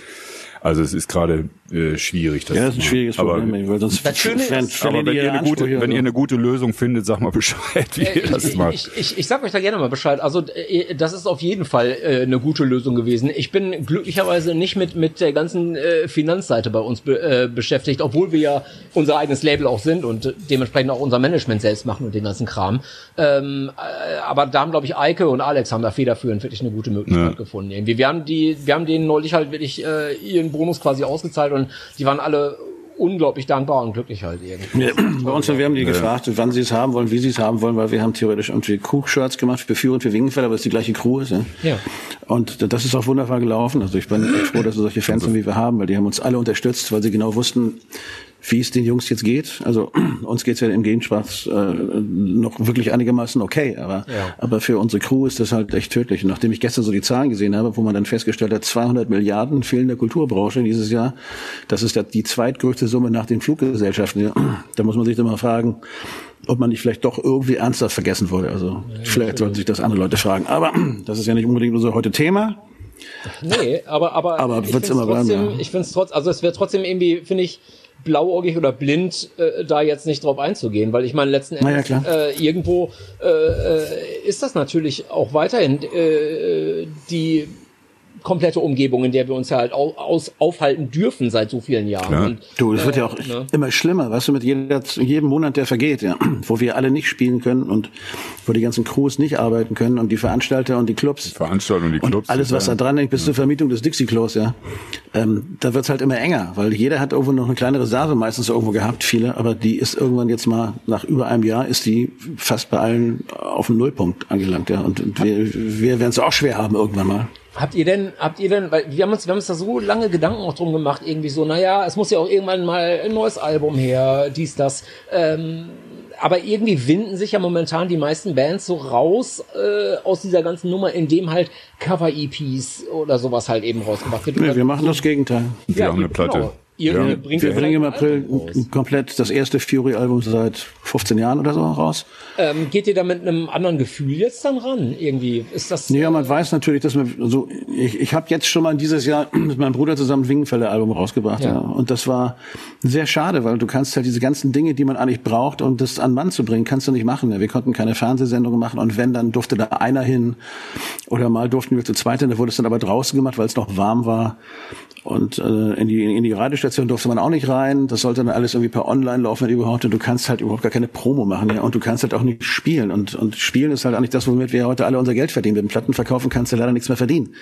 Speaker 5: Also es ist gerade äh, schwierig.
Speaker 4: Das ja, das ist ein schwieriges aber, Problem, weil sonst
Speaker 5: das Schöne ist, aber wenn ihr, eine gute, wenn ihr eine gute Lösung findet, sag mal Bescheid, wie äh, ihr das
Speaker 1: ich,
Speaker 5: macht.
Speaker 1: Ich, ich, ich sag euch da gerne mal Bescheid. Also äh, das ist auf jeden Fall äh, eine gute Lösung gewesen. Ich bin glücklicherweise nicht mit mit der ganzen äh, Finanzseite bei uns be, äh, beschäftigt, obwohl wir ja unser eigenes Label auch sind und dementsprechend auch unser Management selbst machen und den ganzen Kram. Ähm, äh, aber da haben glaube ich Eike und Alex haben da federführend wirklich eine gute Möglichkeit ja. gefunden. Irgendwie. Wir haben die, wir haben denen neulich halt wirklich äh, ihren Bonus quasi ausgezahlt und die waren alle unglaublich dankbar und glücklich halt irgendwie.
Speaker 4: Ja, bei uns, wir haben die ja. gefragt, wann sie es haben wollen, wie sie es haben wollen, weil wir haben theoretisch irgendwie Crew-Shirts gemacht für Führ und für Wingenfeld, aber es die gleiche Crew ist. Ja. ja. Und das ist auch wunderbar gelaufen. Also ich bin froh, dass wir solche Fans haben, wie wir haben, weil die haben uns alle unterstützt, weil sie genau wussten, wie es den Jungs jetzt geht. Also uns geht's ja im Gegenspaß äh, noch wirklich einigermaßen okay, aber, ja. aber für unsere Crew ist das halt echt tödlich. Und nachdem ich gestern so die Zahlen gesehen habe, wo man dann festgestellt hat, 200 Milliarden fehlen der Kulturbranche dieses Jahr, das ist die zweitgrößte Summe nach den Fluggesellschaften. Da muss man sich dann mal fragen, ob man nicht vielleicht doch irgendwie ernsthaft vergessen wurde. Also ja, vielleicht sollten sich das andere Leute fragen. Aber das ist ja nicht unbedingt unser heute Thema.
Speaker 1: Nee, aber aber,
Speaker 4: aber ich wird's immer
Speaker 1: trotzdem, ja. ich finde es trotzdem, also es wäre trotzdem irgendwie, finde ich, blauäugig oder blind, äh, da jetzt nicht drauf einzugehen, weil ich meine, letzten Endes ja, äh, irgendwo äh, äh, ist das natürlich auch weiterhin äh, die komplette Umgebung, in der wir uns ja halt aus, aufhalten dürfen seit so vielen Jahren.
Speaker 4: Ja. Und, du, das äh, wird ja auch ne? immer schlimmer, weißt du, mit jeder, jedem Monat, der vergeht, ja, wo wir alle nicht spielen können und wo die ganzen Crews nicht arbeiten können und die Veranstalter und die Clubs.
Speaker 5: Veranstalter und die Clubs.
Speaker 4: Und alles, was da dran hängt, bis ja. zur Vermietung des Dixie-Klos, ja. Ähm, da wird's halt immer enger, weil jeder hat irgendwo noch eine kleine Reserve meistens irgendwo gehabt, viele, aber die ist irgendwann jetzt mal, nach über einem Jahr, ist die fast bei allen auf dem Nullpunkt angelangt, ja. Und, und wir, wir werden es auch schwer haben irgendwann mal.
Speaker 1: Habt ihr denn, habt ihr denn, weil wir haben uns, wir haben uns da so lange Gedanken auch drum gemacht, irgendwie so, naja, es muss ja auch irgendwann mal ein neues Album her, dies, das. Ähm, aber irgendwie winden sich ja momentan die meisten Bands so raus äh, aus dieser ganzen Nummer, indem halt Cover-EPs oder sowas halt eben rausgemacht wird.
Speaker 4: Nee, wir machen das Gegenteil.
Speaker 5: Wir ja, haben eine Platte. Genau.
Speaker 4: Ihr ja. bringt wir bringen im April komplett das erste Fury-Album seit 15 Jahren oder so raus.
Speaker 1: Ähm, geht ihr da mit einem anderen Gefühl jetzt dann ran? Irgendwie ist das?
Speaker 4: Ja, man weiß natürlich, dass man so. Ich, ich habe jetzt schon mal dieses Jahr mit meinem Bruder zusammen Wingenfälle-Album rausgebracht, ja. ja. Und das war sehr schade, weil du kannst halt diese ganzen Dinge, die man eigentlich braucht, um das an Mann zu bringen, kannst du nicht machen. Wir konnten keine Fernsehsendungen machen und wenn, dann durfte da einer hin oder mal durften wir zu zweit hin. Da wurde es dann aber draußen gemacht, weil es noch warm war. Und äh, in die in die Radiostation durfte man auch nicht rein. Das sollte dann alles irgendwie per Online laufen, wenn überhaupt. Und du kannst halt überhaupt gar keine Promo machen, ja. Und du kannst halt auch nicht spielen. Und und spielen ist halt eigentlich das, womit wir heute alle unser Geld verdienen. Mit dem Platten verkaufen kannst du leider nichts mehr verdienen.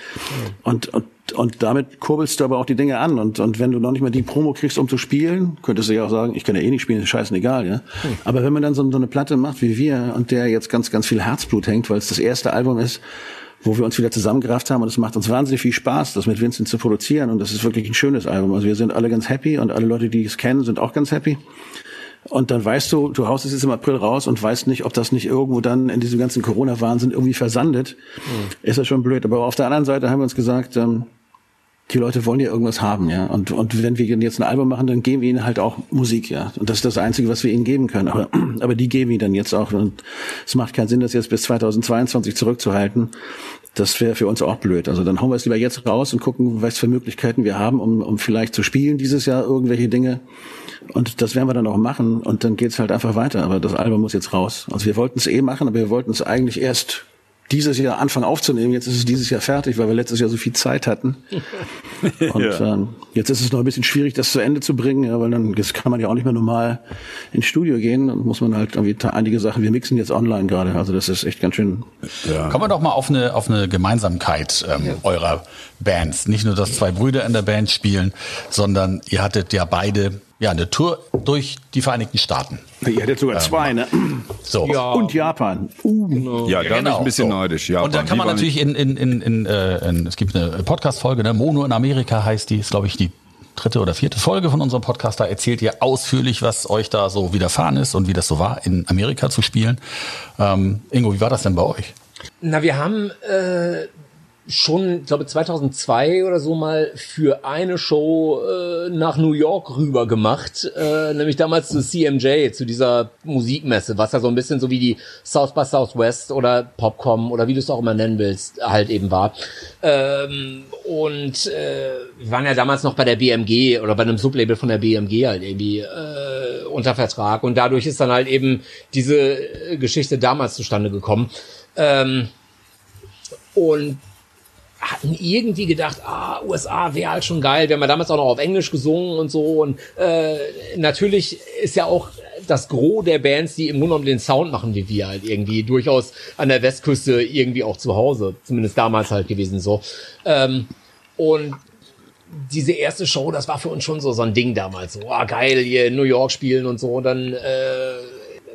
Speaker 4: Und und und damit kurbelst du aber auch die Dinge an. Und, und wenn du noch nicht mal die Promo kriegst, um zu spielen, könntest du ja auch sagen, ich kann ja eh nicht spielen, ist scheißegal, ja. Hm. Aber wenn man dann so, so eine Platte macht wie wir und der jetzt ganz, ganz viel Herzblut hängt, weil es das erste Album ist, wo wir uns wieder zusammengerafft haben und es macht uns wahnsinnig viel Spaß, das mit Vincent zu produzieren und das ist wirklich ein schönes Album. Also wir sind alle ganz happy und alle Leute, die es kennen, sind auch ganz happy. Und dann weißt du, du haust es jetzt im April raus und weißt nicht, ob das nicht irgendwo dann in diesem ganzen Corona-Wahnsinn irgendwie versandet. Mhm. Ist das schon blöd. Aber auf der anderen Seite haben wir uns gesagt, ähm, die Leute wollen ja irgendwas haben, ja. Und, und wenn wir jetzt ein Album machen, dann geben wir ihnen halt auch Musik, ja. Und das ist das Einzige, was wir ihnen geben können. Aber, aber die geben ihnen dann jetzt auch. Und es macht keinen Sinn, das jetzt bis 2022 zurückzuhalten. Das wäre für uns auch blöd. Also dann hauen wir es lieber jetzt raus und gucken, was für Möglichkeiten wir haben, um, um vielleicht zu spielen dieses Jahr irgendwelche Dinge. Und das werden wir dann auch machen. Und dann geht's halt einfach weiter. Aber das Album muss jetzt raus. Also wir wollten es eh machen, aber wir wollten es eigentlich erst dieses Jahr anfangen aufzunehmen. Jetzt ist es dieses Jahr fertig, weil wir letztes Jahr so viel Zeit hatten. Und ja. ähm, jetzt ist es noch ein bisschen schwierig, das zu Ende zu bringen, ja, weil dann jetzt kann man ja auch nicht mehr normal ins Studio gehen. Dann muss man halt irgendwie einige Sachen, wir mixen jetzt online gerade. Also das ist echt ganz schön.
Speaker 3: Ja. Kommen wir doch mal auf eine, auf eine Gemeinsamkeit ähm, ja. eurer Bands. Nicht nur, dass zwei Brüder in der Band spielen, sondern ihr hattet ja beide ja, eine Tour durch die Vereinigten Staaten.
Speaker 4: Ihr hattet sogar ähm, zwei, ne?
Speaker 3: So.
Speaker 4: Ja. Und Japan.
Speaker 5: Uh. Genau. Ja, da ja, genau. bin ich ein bisschen so. neidisch.
Speaker 3: Japan. Und da kann man natürlich in, in, in, in, äh, in es gibt eine Podcast-Folge, ne? Mono in Amerika heißt die, ist glaube ich die dritte oder vierte Folge von unserem Podcast. Da erzählt ihr ausführlich, was euch da so widerfahren ist und wie das so war, in Amerika zu spielen. Ähm, Ingo, wie war das denn bei euch?
Speaker 1: Na, wir haben äh, schon, ich glaube 2002 oder so mal für eine Show äh, nach New York rüber gemacht, äh, nämlich damals zu CMJ, zu dieser Musikmesse, was ja so ein bisschen so wie die South by Southwest oder Popcom oder wie du es auch immer nennen willst, halt eben war. Ähm, und äh, wir waren ja damals noch bei der BMG oder bei einem Sublabel von der BMG halt irgendwie äh, unter Vertrag und dadurch ist dann halt eben diese Geschichte damals zustande gekommen. Ähm, und hatten irgendwie gedacht, ah, USA wäre halt schon geil. Wir haben ja damals auch noch auf Englisch gesungen und so. Und äh, natürlich ist ja auch das Gros der Bands, die im Grunde genommen den Sound machen, wie wir halt irgendwie durchaus an der Westküste irgendwie auch zu Hause. Zumindest damals halt gewesen so. Ähm, und diese erste Show, das war für uns schon so so ein Ding damals. So, ah, geil, hier in New York spielen und so. Und dann äh,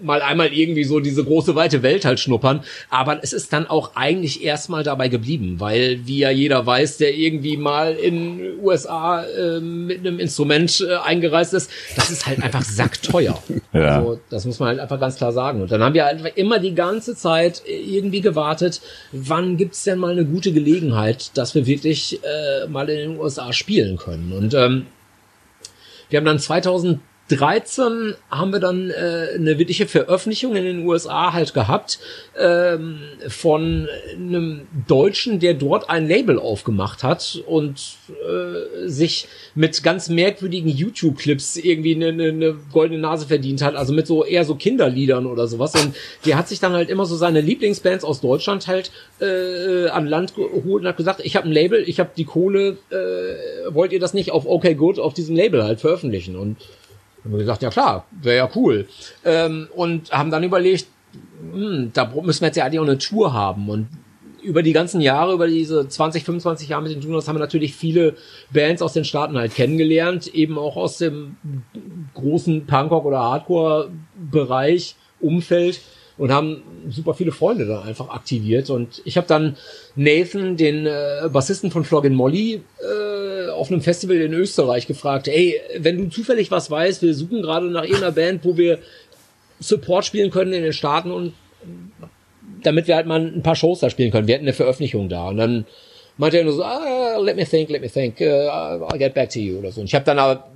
Speaker 1: mal einmal irgendwie so diese große weite Welt halt schnuppern. Aber es ist dann auch eigentlich erstmal dabei geblieben, weil wie ja jeder weiß, der irgendwie mal in USA äh, mit einem Instrument äh, eingereist ist, das ist halt einfach sackteuer. Ja. Also, das muss man halt einfach ganz klar sagen. Und dann haben wir halt immer die ganze Zeit irgendwie gewartet, wann gibt's denn mal eine gute Gelegenheit, dass wir wirklich äh, mal in den USA spielen können. Und ähm, wir haben dann 2000 13 haben wir dann äh, eine wirkliche Veröffentlichung in den USA halt gehabt ähm, von einem Deutschen, der dort ein Label aufgemacht hat und äh, sich mit ganz merkwürdigen YouTube-Clips irgendwie eine, eine, eine goldene Nase verdient hat, also mit so eher so Kinderliedern oder sowas. Und der hat sich dann halt immer so seine Lieblingsbands aus Deutschland halt äh, an Land geholt und hat gesagt, ich habe ein Label, ich habe die Kohle, äh, wollt ihr das nicht auf Okay Good auf diesem Label halt veröffentlichen? Und haben wir gesagt, ja klar, wäre ja cool. Ähm, und haben dann überlegt, hm, da müssen wir jetzt ja eigentlich auch eine Tour haben. Und über die ganzen Jahre, über diese 20, 25 Jahre mit den Juniors haben wir natürlich viele Bands aus den Staaten halt kennengelernt, eben auch aus dem großen Punkrock oder Hardcore-Bereich, Umfeld und haben super viele Freunde da einfach aktiviert. Und ich habe dann Nathan, den äh, Bassisten von Floggin Molly, äh, auf einem Festival in Österreich gefragt, ey, wenn du zufällig was weißt, wir suchen gerade nach irgendeiner Band, wo wir Support spielen können in den Staaten und damit wir halt mal ein paar Shows da spielen können. Wir hatten eine Veröffentlichung da und dann meinte er nur so, ah, let me think, let me think, uh, I'll get back to you oder so. Und ich habe dann aber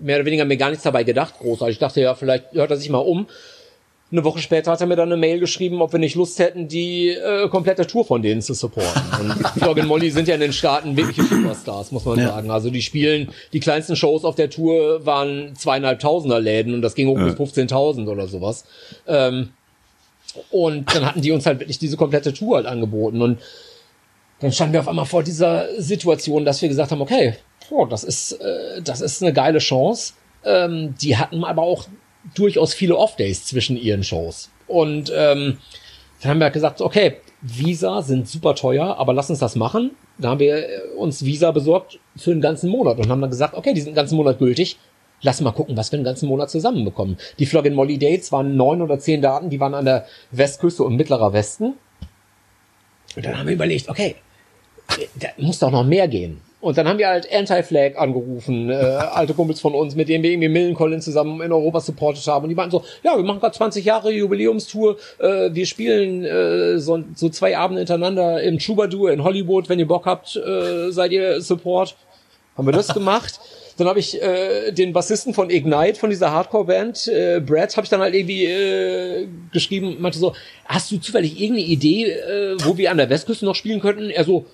Speaker 1: mehr oder weniger mir gar nichts dabei gedacht, großartig. Ich dachte ja, vielleicht hört er sich mal um. Eine Woche später hat er mir dann eine Mail geschrieben, ob wir nicht Lust hätten, die äh, komplette Tour von denen zu supporten. Und und Molly sind ja in den Staaten wirkliche Superstars, muss man ja. sagen. Also die spielen, die kleinsten Shows auf der Tour waren zweieinhalbtausender Läden und das ging hoch ja. bis 15.000 oder sowas. Ähm, und dann hatten die uns halt wirklich diese komplette Tour halt angeboten und dann standen wir auf einmal vor dieser Situation, dass wir gesagt haben, okay, boah, das ist, äh, das ist eine geile Chance. Ähm, die hatten aber auch durchaus viele Off-Days zwischen ihren Shows. Und ähm, dann haben wir gesagt, okay, Visa sind super teuer, aber lass uns das machen. Da haben wir äh, uns Visa besorgt für einen ganzen Monat und haben dann gesagt, okay, die sind einen ganzen Monat gültig. Lass mal gucken, was wir einen ganzen Monat zusammenbekommen. Die Flogging Molly Dates waren neun oder zehn Daten, die waren an der Westküste und mittlerer Westen. Und dann haben wir überlegt, okay, da muss doch noch mehr gehen. Und dann haben wir halt Anti-Flag angerufen, äh, alte Kumpels von uns, mit denen wir irgendwie Millencolin zusammen in Europa supportet haben. Und die meinten so, ja, wir machen gerade 20 Jahre Jubiläumstour, äh, wir spielen äh, so, so zwei Abende hintereinander im Troubadour in Hollywood, wenn ihr Bock habt, äh, seid ihr Support. Haben wir das gemacht. Dann habe ich äh, den Bassisten von Ignite, von dieser Hardcore-Band, äh, Brad, habe ich dann halt irgendwie äh, geschrieben, meinte so, hast du zufällig irgendeine Idee, äh, wo wir an der Westküste noch spielen könnten? Er so,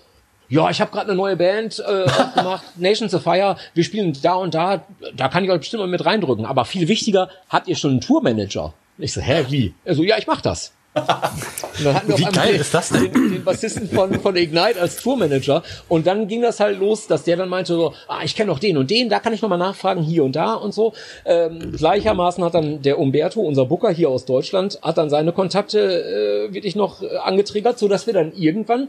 Speaker 1: ja, ich habe gerade eine neue Band äh, aufgemacht, Nations of Fire, wir spielen da und da, da kann ich euch bestimmt mal mit reindrücken. Aber viel wichtiger, habt ihr schon einen Tourmanager? Ich so, hä, wie? Also, ja, ich mach das.
Speaker 3: Und dann hatten wir Wie geil den, ist das denn?
Speaker 1: Den, den Bassisten von, von Ignite als Tourmanager. Und dann ging das halt los, dass der dann meinte so, ah, ich kenne noch den und den, da kann ich nochmal nachfragen, hier und da und so. Ähm, gleichermaßen hat dann der Umberto, unser Booker hier aus Deutschland, hat dann seine Kontakte äh, wirklich noch äh, angetriggert, so dass wir dann irgendwann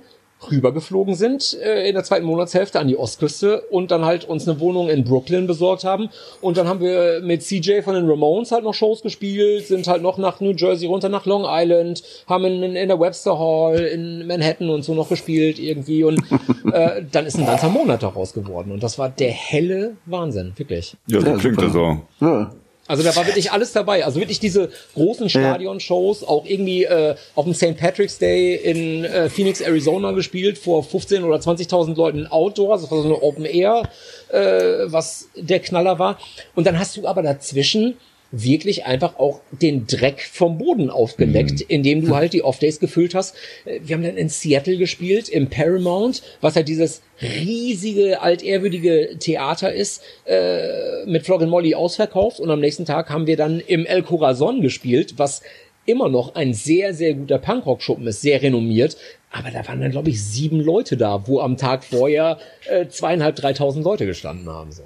Speaker 1: rübergeflogen sind äh, in der zweiten Monatshälfte an die Ostküste und dann halt uns eine Wohnung in Brooklyn besorgt haben und dann haben wir mit CJ von den Ramones halt noch Shows gespielt, sind halt noch nach New Jersey runter nach Long Island, haben in, in der Webster Hall in Manhattan und so noch gespielt irgendwie und äh, dann ist ein ganzer Monat daraus geworden und das war der helle Wahnsinn, wirklich.
Speaker 5: Ja, das klingt das so. Ja.
Speaker 1: Also da war wirklich alles dabei. Also wirklich diese großen Stadion-Shows, auch irgendwie äh, auf dem St. Patrick's Day in äh, Phoenix, Arizona gespielt, vor 15 oder 20.000 Leuten Outdoor, also das war so eine Open Air, äh, was der Knaller war. Und dann hast du aber dazwischen wirklich einfach auch den Dreck vom Boden aufgeleckt, mhm. indem du halt die Off-Days gefüllt hast. Äh, wir haben dann in Seattle gespielt, im Paramount, was halt dieses riesige, altehrwürdige Theater ist, äh, mit Flog Molly ausverkauft und am nächsten Tag haben wir dann im El Corazon gespielt, was immer noch ein sehr, sehr guter Punkrock-Schuppen ist, sehr renommiert. Aber da waren dann, glaube ich, sieben Leute da, wo am Tag vorher äh, zweieinhalb, dreitausend Leute gestanden haben. So.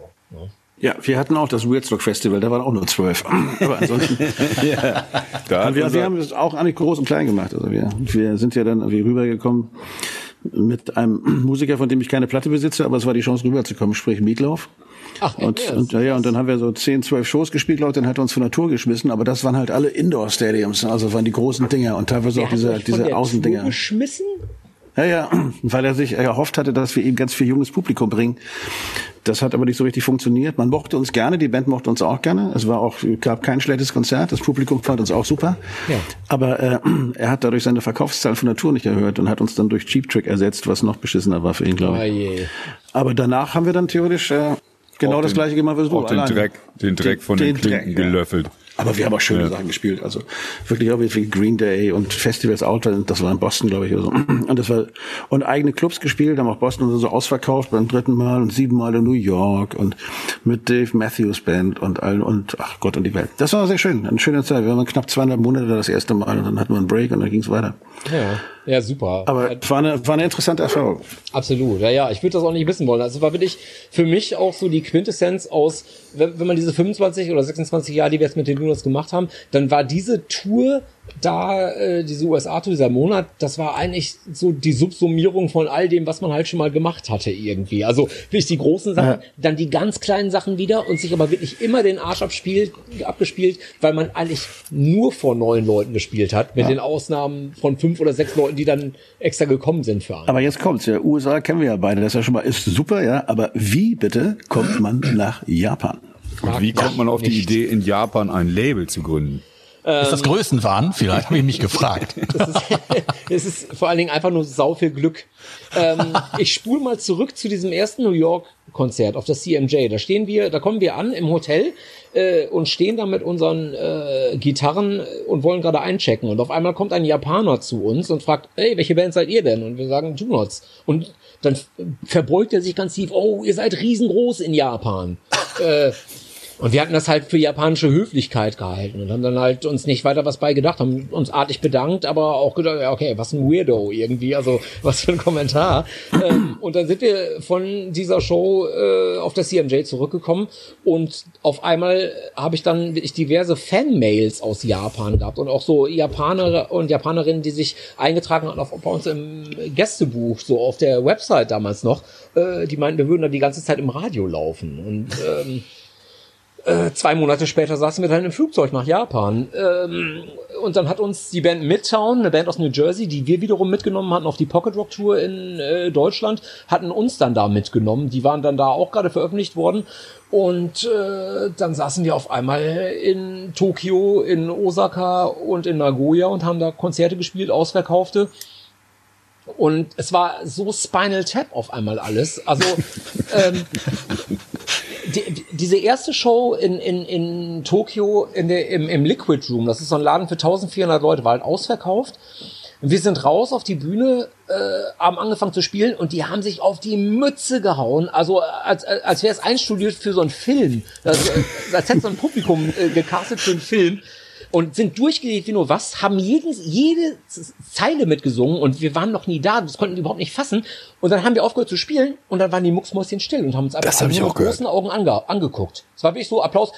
Speaker 4: Ne? Ja, wir hatten auch das Weirdstock Festival, da waren auch nur zwölf. Aber ansonsten. ja. Da wir, wir haben es auch eigentlich groß und klein gemacht. Also wir, wir sind ja dann irgendwie rübergekommen mit einem Musiker, von dem ich keine Platte besitze, aber es war die Chance rüberzukommen, sprich Mietlauf. Ach, und, yes. und, ja, und dann haben wir so zehn, zwölf Shows gespielt, Leute, dann hat er uns von der Tour geschmissen, aber das waren halt alle Indoor-Stadiums, also waren die großen Dinger und teilweise der auch diese, diese Außendinger.
Speaker 1: geschmissen?
Speaker 4: Ja, ja, weil er sich erhofft hatte, dass wir ihm ganz viel junges Publikum bringen. Das hat aber nicht so richtig funktioniert. Man mochte uns gerne, die Band mochte uns auch gerne. Es war auch, gab kein schlechtes Konzert. Das Publikum fand uns auch super. Ja. Aber äh, er hat dadurch seine Verkaufszahlen von der Tour nicht erhöht und hat uns dann durch Cheap Trick ersetzt, was noch beschissener war für ihn, glaube ich. Oh aber danach haben wir dann theoretisch äh, genau auch das den, gleiche gemacht, was du.
Speaker 5: Auch den Dreck, den Dreck von den, den Klinken Dreck, gelöffelt. Ja.
Speaker 4: Aber wir haben auch schöne ja. Sachen gespielt. Also wirklich auch wie Green Day und Festivals Outer, das war in Boston, glaube ich. Oder so. Und das war und eigene Clubs gespielt, haben auch Boston so ausverkauft beim dritten Mal und sieben Mal in New York und mit Dave Matthews Band und allen und ach Gott und die Welt. Das war sehr schön, eine schöne Zeit. Wir waren knapp zweieinhalb Monate das erste Mal und dann hatten wir einen Break und dann ging es weiter.
Speaker 1: Ja. Ja, super.
Speaker 4: Aber war eine, war eine interessante Erfahrung.
Speaker 1: Absolut, ja, ja. Ich würde das auch nicht wissen wollen. Also war wirklich für mich auch so die Quintessenz aus, wenn, wenn man diese 25 oder 26 Jahre, die wir jetzt mit den Lunas gemacht haben, dann war diese Tour da äh, diese USA-Tour, dieser Monat, das war eigentlich so die Subsummierung von all dem, was man halt schon mal gemacht hatte irgendwie. Also wirklich die großen Sachen, ja. dann die ganz kleinen Sachen wieder und sich aber wirklich immer den Arsch abspielt, abgespielt, weil man eigentlich nur vor neun Leuten gespielt hat, mit ja. den Ausnahmen von fünf oder sechs Leuten, die dann extra gekommen sind für einen.
Speaker 4: Aber jetzt kommt's ja, USA kennen wir ja beide, das ist ja schon mal ist super, ja, aber wie bitte kommt man nach Japan?
Speaker 5: Und wie kommt man auf die Idee, in Japan ein Label zu gründen?
Speaker 3: Ist das Größenwahn? Vielleicht habe ich mich gefragt.
Speaker 1: Es ist, es ist vor allen Dingen einfach nur sau viel Glück. Ähm, ich spule mal zurück zu diesem ersten New York Konzert auf der CMJ. Da stehen wir, da kommen wir an im Hotel äh, und stehen da mit unseren äh, Gitarren und wollen gerade einchecken. Und auf einmal kommt ein Japaner zu uns und fragt, hey, welche Band seid ihr denn? Und wir sagen Junots. Und dann verbeugt er sich ganz tief, oh, ihr seid riesengroß in Japan. äh, und wir hatten das halt für japanische Höflichkeit gehalten und haben dann halt uns nicht weiter was bei gedacht, haben uns artig bedankt, aber auch gedacht, okay, was ein Weirdo irgendwie, also was für ein Kommentar. ähm, und dann sind wir von dieser Show äh, auf der CMJ zurückgekommen und auf einmal habe ich dann wirklich diverse Fanmails aus Japan gehabt und auch so Japaner und Japanerinnen, die sich eingetragen hatten auf, bei uns im Gästebuch, so auf der Website damals noch, äh, die meinten, wir würden da die ganze Zeit im Radio laufen und ähm, äh, zwei Monate später saßen wir dann im Flugzeug nach Japan. Ähm, und dann hat uns die Band Midtown, eine Band aus New Jersey, die wir wiederum mitgenommen hatten auf die Pocket Rock Tour in äh, Deutschland, hatten uns dann da mitgenommen. Die waren dann da auch gerade veröffentlicht worden. Und äh, dann saßen wir auf einmal in Tokio, in Osaka und in Nagoya und haben da Konzerte gespielt, ausverkaufte. Und es war so Spinal Tap auf einmal alles. Also ähm, die, diese erste Show in, in, in Tokio in der, im, im Liquid Room, das ist so ein Laden für 1400 Leute, war halt ausverkauft. Wir sind raus auf die Bühne, äh, haben angefangen zu spielen und die haben sich auf die Mütze gehauen. Also als, als wäre es einstudiert für so einen Film. Das, als hätte so ein Publikum äh, gecastet für einen Film und sind durchgelegt wie nur was, haben jeden, jede Zeile mitgesungen und wir waren noch nie da, das konnten wir überhaupt nicht fassen. Und dann haben wir aufgehört zu spielen und dann waren die Mucksmäuschen still und haben uns einfach
Speaker 5: mit
Speaker 1: großen Augen ange angeguckt. Es war wirklich so Applaus.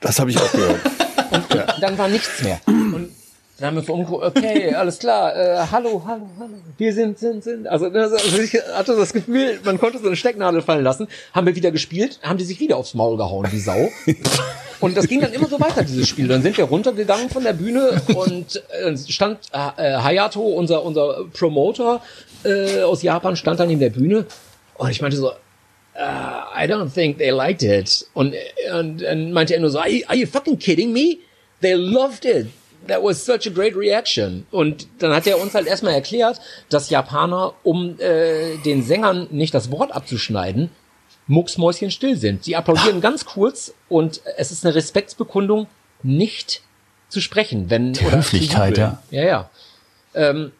Speaker 5: Das habe ich auch gehört.
Speaker 1: und ja. dann war nichts mehr. Und dann haben wir so umgeguckt, okay, alles klar, äh, hallo, hallo, hallo, wir sind, sind, sind. Also, also ich hatte das Gefühl, man konnte so eine Stecknadel fallen lassen. Haben wir wieder gespielt, haben die sich wieder aufs Maul gehauen, die Sau. Und das ging dann immer so weiter, dieses Spiel. Dann sind wir runtergegangen von der Bühne und äh, stand äh, Hayato, unser, unser Promoter äh, aus Japan, stand dann in der Bühne. Und ich meinte so, uh, I don't think they liked it. Und, und, und meinte er nur so, are you, are you fucking kidding me? They loved it that was such a great reaction. Und dann hat er uns halt erstmal erklärt, dass Japaner, um äh, den Sängern nicht das Wort abzuschneiden, mucksmäuschen still sind. Sie applaudieren ganz kurz und es ist eine Respektsbekundung, nicht zu sprechen, wenn
Speaker 3: Die Höflichkeit, ja.
Speaker 1: Ja, ja. Ähm,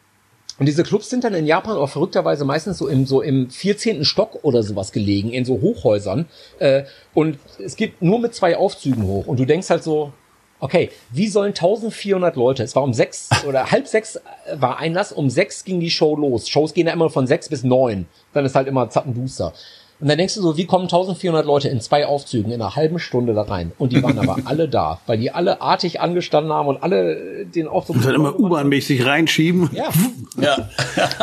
Speaker 1: und diese Clubs sind dann in Japan auch verrückterweise meistens so im, so im 14. Stock oder sowas gelegen, in so Hochhäusern. Äh, und es geht nur mit zwei Aufzügen hoch. Und du denkst halt so, okay, wie sollen 1400 Leute, es war um sechs oder halb sechs war Einlass, um sechs ging die Show los. Shows gehen ja immer von sechs bis neun. Dann ist halt immer Zappenduster. Und dann denkst du so, wie kommen 1400 Leute in zwei Aufzügen in einer halben Stunde da rein? Und die waren aber alle da, weil die alle artig angestanden haben und alle den Aufzug...
Speaker 4: Und dann immer U-Bahn-mäßig reinschieben.
Speaker 1: Ja. ja.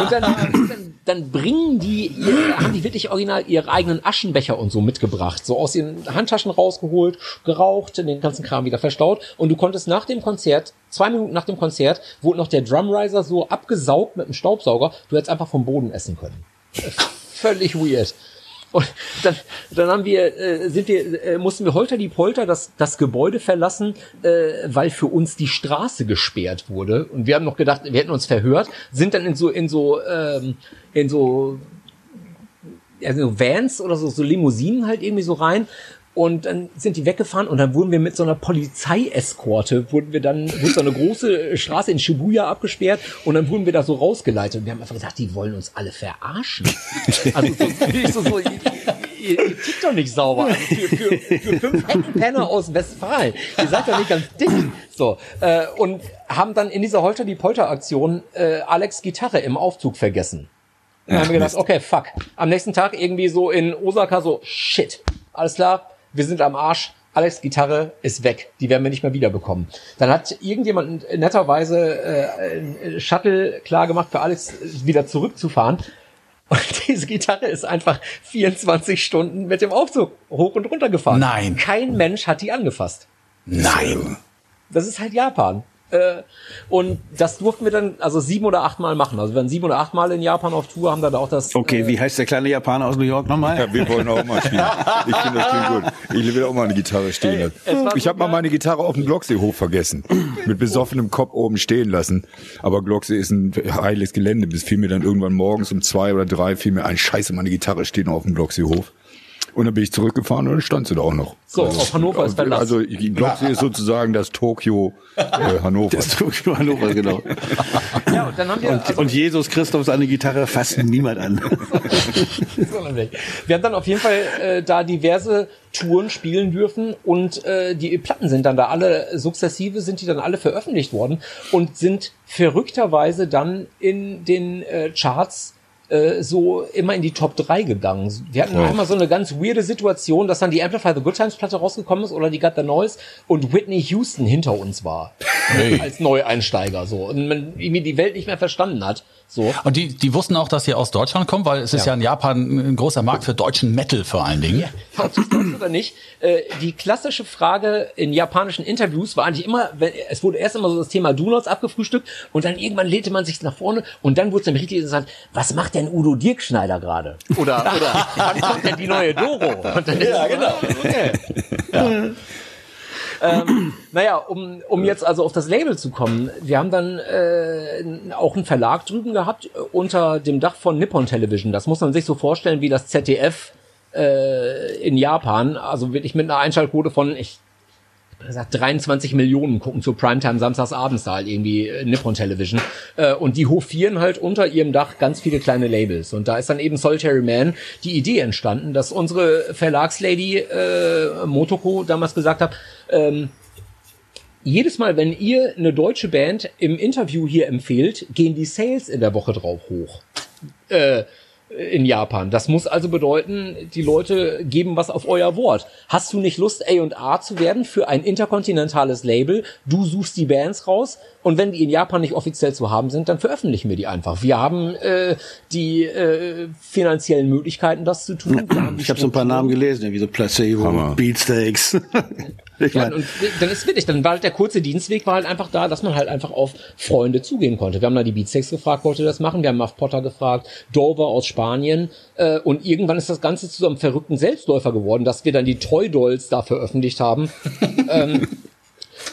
Speaker 1: Und dann, dann, dann bringen die, haben die wirklich original ihre eigenen Aschenbecher und so mitgebracht. So aus ihren Handtaschen rausgeholt, geraucht, den ganzen Kram wieder verstaut. Und du konntest nach dem Konzert, zwei Minuten nach dem Konzert, wurde noch der Drumriser so abgesaugt mit dem Staubsauger, du hättest einfach vom Boden essen können. Völlig weird. Und dann, dann haben wir, äh, sind wir, äh, mussten wir holter die Polter das, das Gebäude verlassen, äh, weil für uns die Straße gesperrt wurde. Und wir haben noch gedacht, wir hätten uns verhört, sind dann in so, in so, ähm, in so, ja, so Vans oder so, so Limousinen halt irgendwie so rein und dann sind die weggefahren und dann wurden wir mit so einer Polizeieskorte, wurden wir dann, wurde so eine große Straße in Shibuya abgesperrt und dann wurden wir da so rausgeleitet und wir haben einfach gesagt, die wollen uns alle verarschen. Also so, so, so ihr, ihr, ihr tickt doch nicht sauber. Also für, für, für fünf Heckenpenner aus Westfalen. Ihr seid doch nicht ganz dick. So, äh, und haben dann in dieser Holter die Polter Aktion äh, Alex Gitarre im Aufzug vergessen. Und dann haben wir gedacht, okay, fuck. Am nächsten Tag irgendwie so in Osaka so, shit, alles klar, wir sind am Arsch, Alex Gitarre ist weg, die werden wir nicht mehr wiederbekommen. Dann hat irgendjemand netterweise äh, Shuttle klar gemacht für Alex wieder zurückzufahren. Und diese Gitarre ist einfach 24 Stunden mit dem Aufzug hoch und runter gefahren.
Speaker 3: Nein.
Speaker 1: Kein Mensch hat die angefasst.
Speaker 3: Nein.
Speaker 1: Das ist halt Japan. Äh, und das durften wir dann also sieben oder acht Mal machen. Also wir waren sieben oder acht Mal in Japan auf Tour, haben dann auch das.
Speaker 4: Okay,
Speaker 1: äh,
Speaker 4: wie heißt der kleine Japaner aus New York nochmal?
Speaker 5: Ja, wir wollen auch mal spielen. Ich finde das klingt gut. Ich will auch mal eine Gitarre stehen lassen. Ich habe mal meine Gitarre auf dem Glockseehof vergessen. Mit besoffenem Kopf oben stehen lassen. Aber Glocksee ist ein heiles Gelände. Bis fiel mir dann irgendwann morgens um zwei oder drei fiel mir ein Scheiße, meine Gitarre steht noch auf dem Glockseehof. Und dann bin ich zurückgefahren und dann stand sie da auch noch.
Speaker 1: So, also, auf Hannover ist Verlass.
Speaker 5: Also Glocksee ist sozusagen das Tokio äh, Hannover.
Speaker 4: Das Tokio Hannover, genau.
Speaker 1: ja, und, dann haben wir,
Speaker 4: und, also, und Jesus Christus seine Gitarre fasst niemand an.
Speaker 1: wir haben dann auf jeden Fall äh, da diverse Touren spielen dürfen und äh, die Platten sind dann da alle sukzessive sind die dann alle veröffentlicht worden und sind verrückterweise dann in den äh, Charts äh, so immer in die Top 3 gegangen. Wir hatten oh. einmal so eine ganz weirde Situation, dass dann die Amplify the Good Times Platte rausgekommen ist oder die Got the Noise und Whitney Houston hinter uns war. Hey. Als Neueinsteiger so. Und man irgendwie die Welt nicht mehr verstanden hat. So.
Speaker 3: Und die, die wussten auch, dass ihr aus Deutschland kommt, weil es ist ja, ja in Japan ein großer Markt für deutschen Metal vor allen Dingen. Ja,
Speaker 1: oder nicht? Äh, die klassische Frage in japanischen Interviews war eigentlich immer, wenn, es wurde erst immer so das Thema Donuts abgefrühstückt und dann irgendwann lehnte man sich nach vorne und dann wurde es nämlich richtig interessant, was macht denn Udo Dirkschneider gerade? Oder, oder wann kommt denn die neue Doro? Und dann ja, genau. Okay. Ja ähm, naja, um, um jetzt also auf das Label zu kommen, wir haben dann äh, auch einen Verlag drüben gehabt äh, unter dem Dach von Nippon Television. Das muss man sich so vorstellen wie das ZDF äh, in Japan. Also wirklich mit einer Einschaltquote von, ich gesagt, 23 Millionen gucken zur Primetime samstags abends da halt irgendwie äh, Nippon Television. Äh, und die hofieren halt unter ihrem Dach ganz viele kleine Labels. Und da ist dann eben Solitary Man die Idee entstanden, dass unsere Verlagslady äh, Motoko damals gesagt hat, ähm, jedes Mal, wenn ihr eine deutsche Band im Interview hier empfehlt, gehen die Sales in der Woche drauf hoch. Äh, in Japan. Das muss also bedeuten, die Leute geben was auf euer Wort. Hast du nicht Lust, A&A zu werden für ein interkontinentales Label? Du suchst die Bands raus und wenn die in Japan nicht offiziell zu haben sind, dann veröffentlichen wir die einfach. Wir haben äh, die äh, finanziellen Möglichkeiten, das zu tun.
Speaker 4: ich habe so ein paar Namen gelesen, wie so Placebo, Hammer. Beatsteaks.
Speaker 1: Ich ja, und dann ist wirklich, dann war halt der kurze Dienstweg war halt einfach da, dass man halt einfach auf Freunde zugehen konnte. Wir haben da die Beatsteaks gefragt, wollte das machen. Wir haben Muff Potter gefragt, Dover aus Spanien. Äh, und irgendwann ist das Ganze zu so einem verrückten Selbstläufer geworden, dass wir dann die Toy Dolls da veröffentlicht haben. ähm,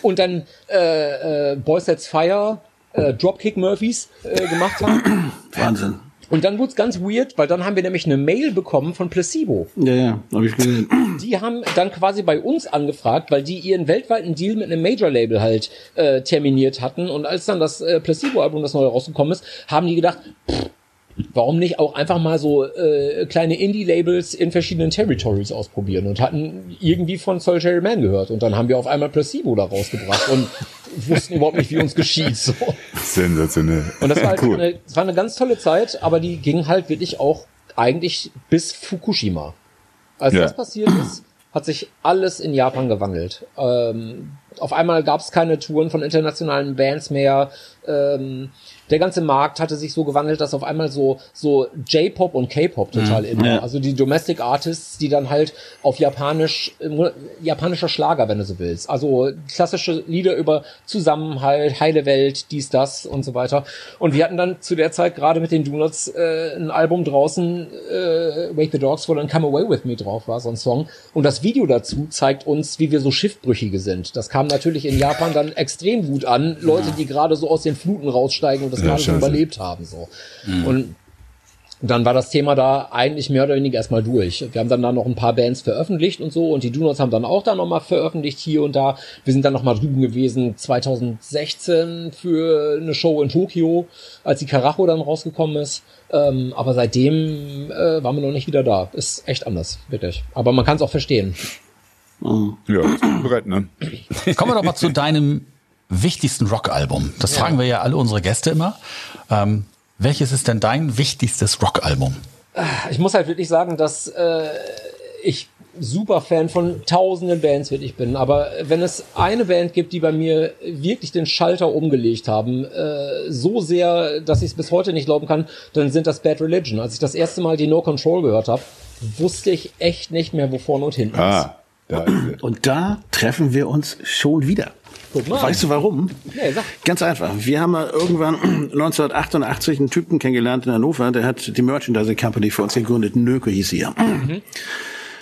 Speaker 1: und dann äh, äh, Boys That's Fire, äh, Dropkick Murphys äh, gemacht haben.
Speaker 4: Wahnsinn.
Speaker 1: Und dann wurde es ganz weird, weil dann haben wir nämlich eine Mail bekommen von Placebo.
Speaker 4: Ja, ja, habe ich gesehen.
Speaker 1: Die haben dann quasi bei uns angefragt, weil die ihren weltweiten Deal mit einem Major-Label halt äh, terminiert hatten. Und als dann das äh, Placebo-Album, das neue rausgekommen ist, haben die gedacht, pff, warum nicht auch einfach mal so äh, kleine Indie-Labels in verschiedenen Territories ausprobieren und hatten irgendwie von Solitary Man gehört und dann haben wir auf einmal Placebo da rausgebracht und wussten überhaupt nicht, wie uns geschieht. So.
Speaker 5: Sensationell.
Speaker 1: Und das war halt cool. eine, das war eine ganz tolle Zeit, aber die ging halt wirklich auch eigentlich bis Fukushima. Als ja. das passiert ist, hat sich alles in Japan gewandelt. Ähm, auf einmal gab es keine Touren von internationalen Bands mehr. Ähm, der ganze Markt hatte sich so gewandelt, dass auf einmal so so J-Pop und K-Pop total mhm. in war. Also die Domestic Artists, die dann halt auf japanisch japanischer Schlager, wenn du so willst. Also klassische Lieder über Zusammenhalt, heile Welt, dies das und so weiter. Und wir hatten dann zu der Zeit gerade mit den Donuts äh, ein Album draußen, äh, Wake the Dogs, wo dann Come Away with Me drauf war, so ein Song. Und das Video dazu zeigt uns, wie wir so Schiffbrüchige sind. Das kam natürlich in Japan dann extrem gut an. Leute, die gerade so aus den Fluten raussteigen und das ja, gerade schon überlebt haben. So. Mhm. Und dann war das Thema da eigentlich mehr oder weniger erstmal durch. Wir haben dann da noch ein paar Bands veröffentlicht und so und die Donuts haben dann auch da nochmal veröffentlicht hier und da. Wir sind dann nochmal drüben gewesen 2016 für eine Show in Tokio, als die Karacho dann rausgekommen ist. Ähm, aber seitdem äh, waren wir noch nicht wieder da. Ist echt anders, wirklich. Aber man kann es auch verstehen.
Speaker 5: Ja, Brett, ne?
Speaker 3: Kommen wir doch mal zu deinem wichtigsten Rockalbum? Das ja. fragen wir ja alle unsere Gäste immer. Ähm, welches ist denn dein wichtigstes Rockalbum?
Speaker 1: Ich muss halt wirklich sagen, dass äh, ich super Fan von tausenden Bands wirklich bin. Aber wenn es eine Band gibt, die bei mir wirklich den Schalter umgelegt haben, äh, so sehr, dass ich es bis heute nicht glauben kann, dann sind das Bad Religion. Als ich das erste Mal die No Control gehört habe, wusste ich echt nicht mehr, wo vorne und hinten
Speaker 5: ah. ist.
Speaker 4: Da und da treffen wir uns schon wieder. Weißt du warum? Nee, sag. Ganz einfach. Wir haben irgendwann 1988 einen Typen kennengelernt in Hannover, der hat die Merchandising Company für uns gegründet. Nöke hieß sie ja. Mhm.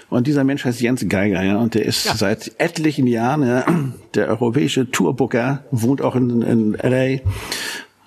Speaker 4: Und dieser Mensch heißt Jens Geiger, ja, und der ist ja. seit etlichen Jahren ja, der europäische Tourbooker, wohnt auch in, in LA